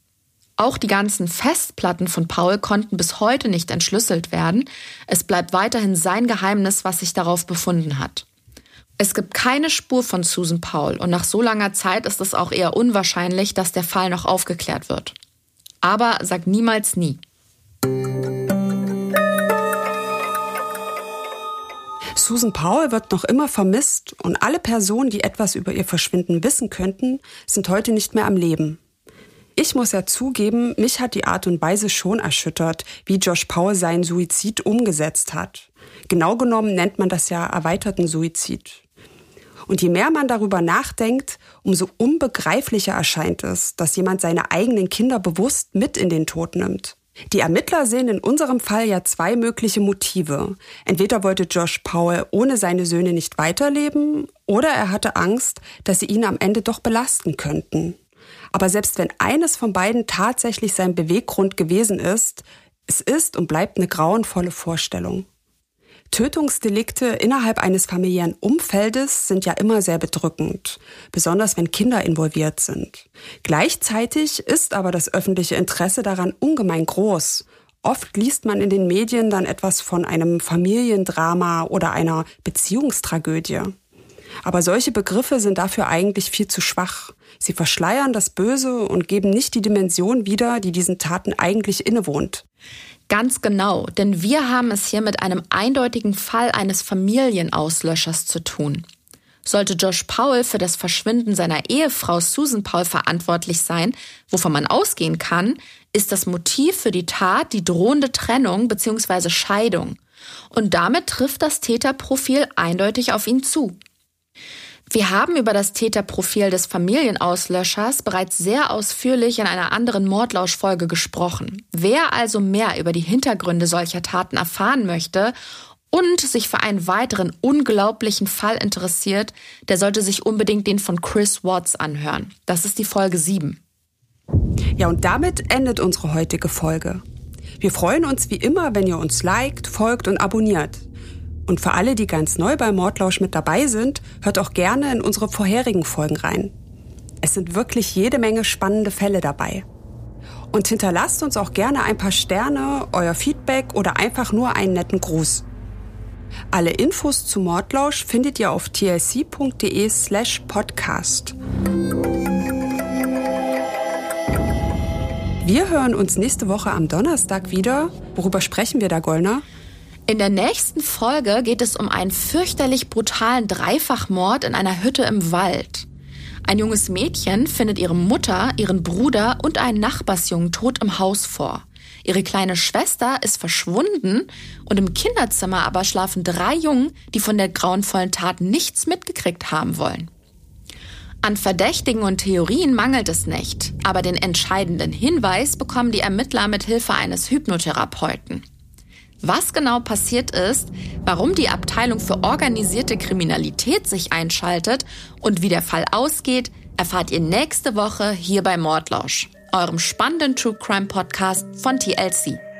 Speaker 1: Auch die ganzen Festplatten von Paul konnten bis heute nicht entschlüsselt werden. Es bleibt weiterhin sein Geheimnis, was sich darauf befunden hat. Es gibt keine Spur von Susan Paul und nach so langer Zeit ist es auch eher unwahrscheinlich, dass der Fall noch aufgeklärt wird. Aber sag niemals nie.
Speaker 2: Susan Powell wird noch immer vermisst und alle Personen, die etwas über ihr Verschwinden wissen könnten, sind heute nicht mehr am Leben. Ich muss ja zugeben, mich hat die Art und Weise schon erschüttert, wie Josh Powell seinen Suizid umgesetzt hat. Genau genommen nennt man das ja erweiterten Suizid. Und je mehr man darüber nachdenkt, umso unbegreiflicher erscheint es, dass jemand seine eigenen Kinder bewusst mit in den Tod nimmt. Die Ermittler sehen in unserem Fall ja zwei mögliche Motive. Entweder wollte Josh Powell ohne seine Söhne nicht weiterleben, oder er hatte Angst, dass sie ihn am Ende doch belasten könnten. Aber selbst wenn eines von beiden tatsächlich sein Beweggrund gewesen ist, es ist und bleibt eine grauenvolle Vorstellung. Tötungsdelikte innerhalb eines familiären Umfeldes sind ja immer sehr bedrückend, besonders wenn Kinder involviert sind. Gleichzeitig ist aber das öffentliche Interesse daran ungemein groß. Oft liest man in den Medien dann etwas von einem Familiendrama oder einer Beziehungstragödie. Aber solche Begriffe sind dafür eigentlich viel zu schwach. Sie verschleiern das Böse und geben nicht die Dimension wieder, die diesen Taten eigentlich innewohnt.
Speaker 1: Ganz genau, denn wir haben es hier mit einem eindeutigen Fall eines Familienauslöschers zu tun. Sollte Josh Powell für das Verschwinden seiner Ehefrau Susan Powell verantwortlich sein, wovon man ausgehen kann, ist das Motiv für die Tat die drohende Trennung bzw. Scheidung. Und damit trifft das Täterprofil eindeutig auf ihn zu. Wir haben über das Täterprofil des Familienauslöschers bereits sehr ausführlich in einer anderen Mordlauschfolge gesprochen. Wer also mehr über die Hintergründe solcher Taten erfahren möchte und sich für einen weiteren unglaublichen Fall interessiert, der sollte sich unbedingt den von Chris Watts anhören. Das ist die Folge 7.
Speaker 2: Ja, und damit endet unsere heutige Folge. Wir freuen uns wie immer, wenn ihr uns liked, folgt und abonniert. Und für alle, die ganz neu bei Mordlausch mit dabei sind, hört auch gerne in unsere vorherigen Folgen rein. Es sind wirklich jede Menge spannende Fälle dabei. Und hinterlasst uns auch gerne ein paar Sterne, euer Feedback oder einfach nur einen netten Gruß. Alle Infos zu Mordlausch findet ihr auf tlc.de slash podcast. Wir hören uns nächste Woche am Donnerstag wieder. Worüber sprechen wir da, Gollner?
Speaker 1: In der nächsten Folge geht es um einen fürchterlich brutalen Dreifachmord in einer Hütte im Wald. Ein junges Mädchen findet ihre Mutter, ihren Bruder und einen Nachbarsjungen tot im Haus vor. Ihre kleine Schwester ist verschwunden und im Kinderzimmer aber schlafen drei Jungen, die von der grauenvollen Tat nichts mitgekriegt haben wollen. An Verdächtigen und Theorien mangelt es nicht, aber den entscheidenden Hinweis bekommen die Ermittler mit Hilfe eines Hypnotherapeuten. Was genau passiert ist, warum die Abteilung für organisierte Kriminalität sich einschaltet und wie der Fall ausgeht, erfahrt ihr nächste Woche hier bei Mordlausch, eurem spannenden True Crime Podcast von TLC.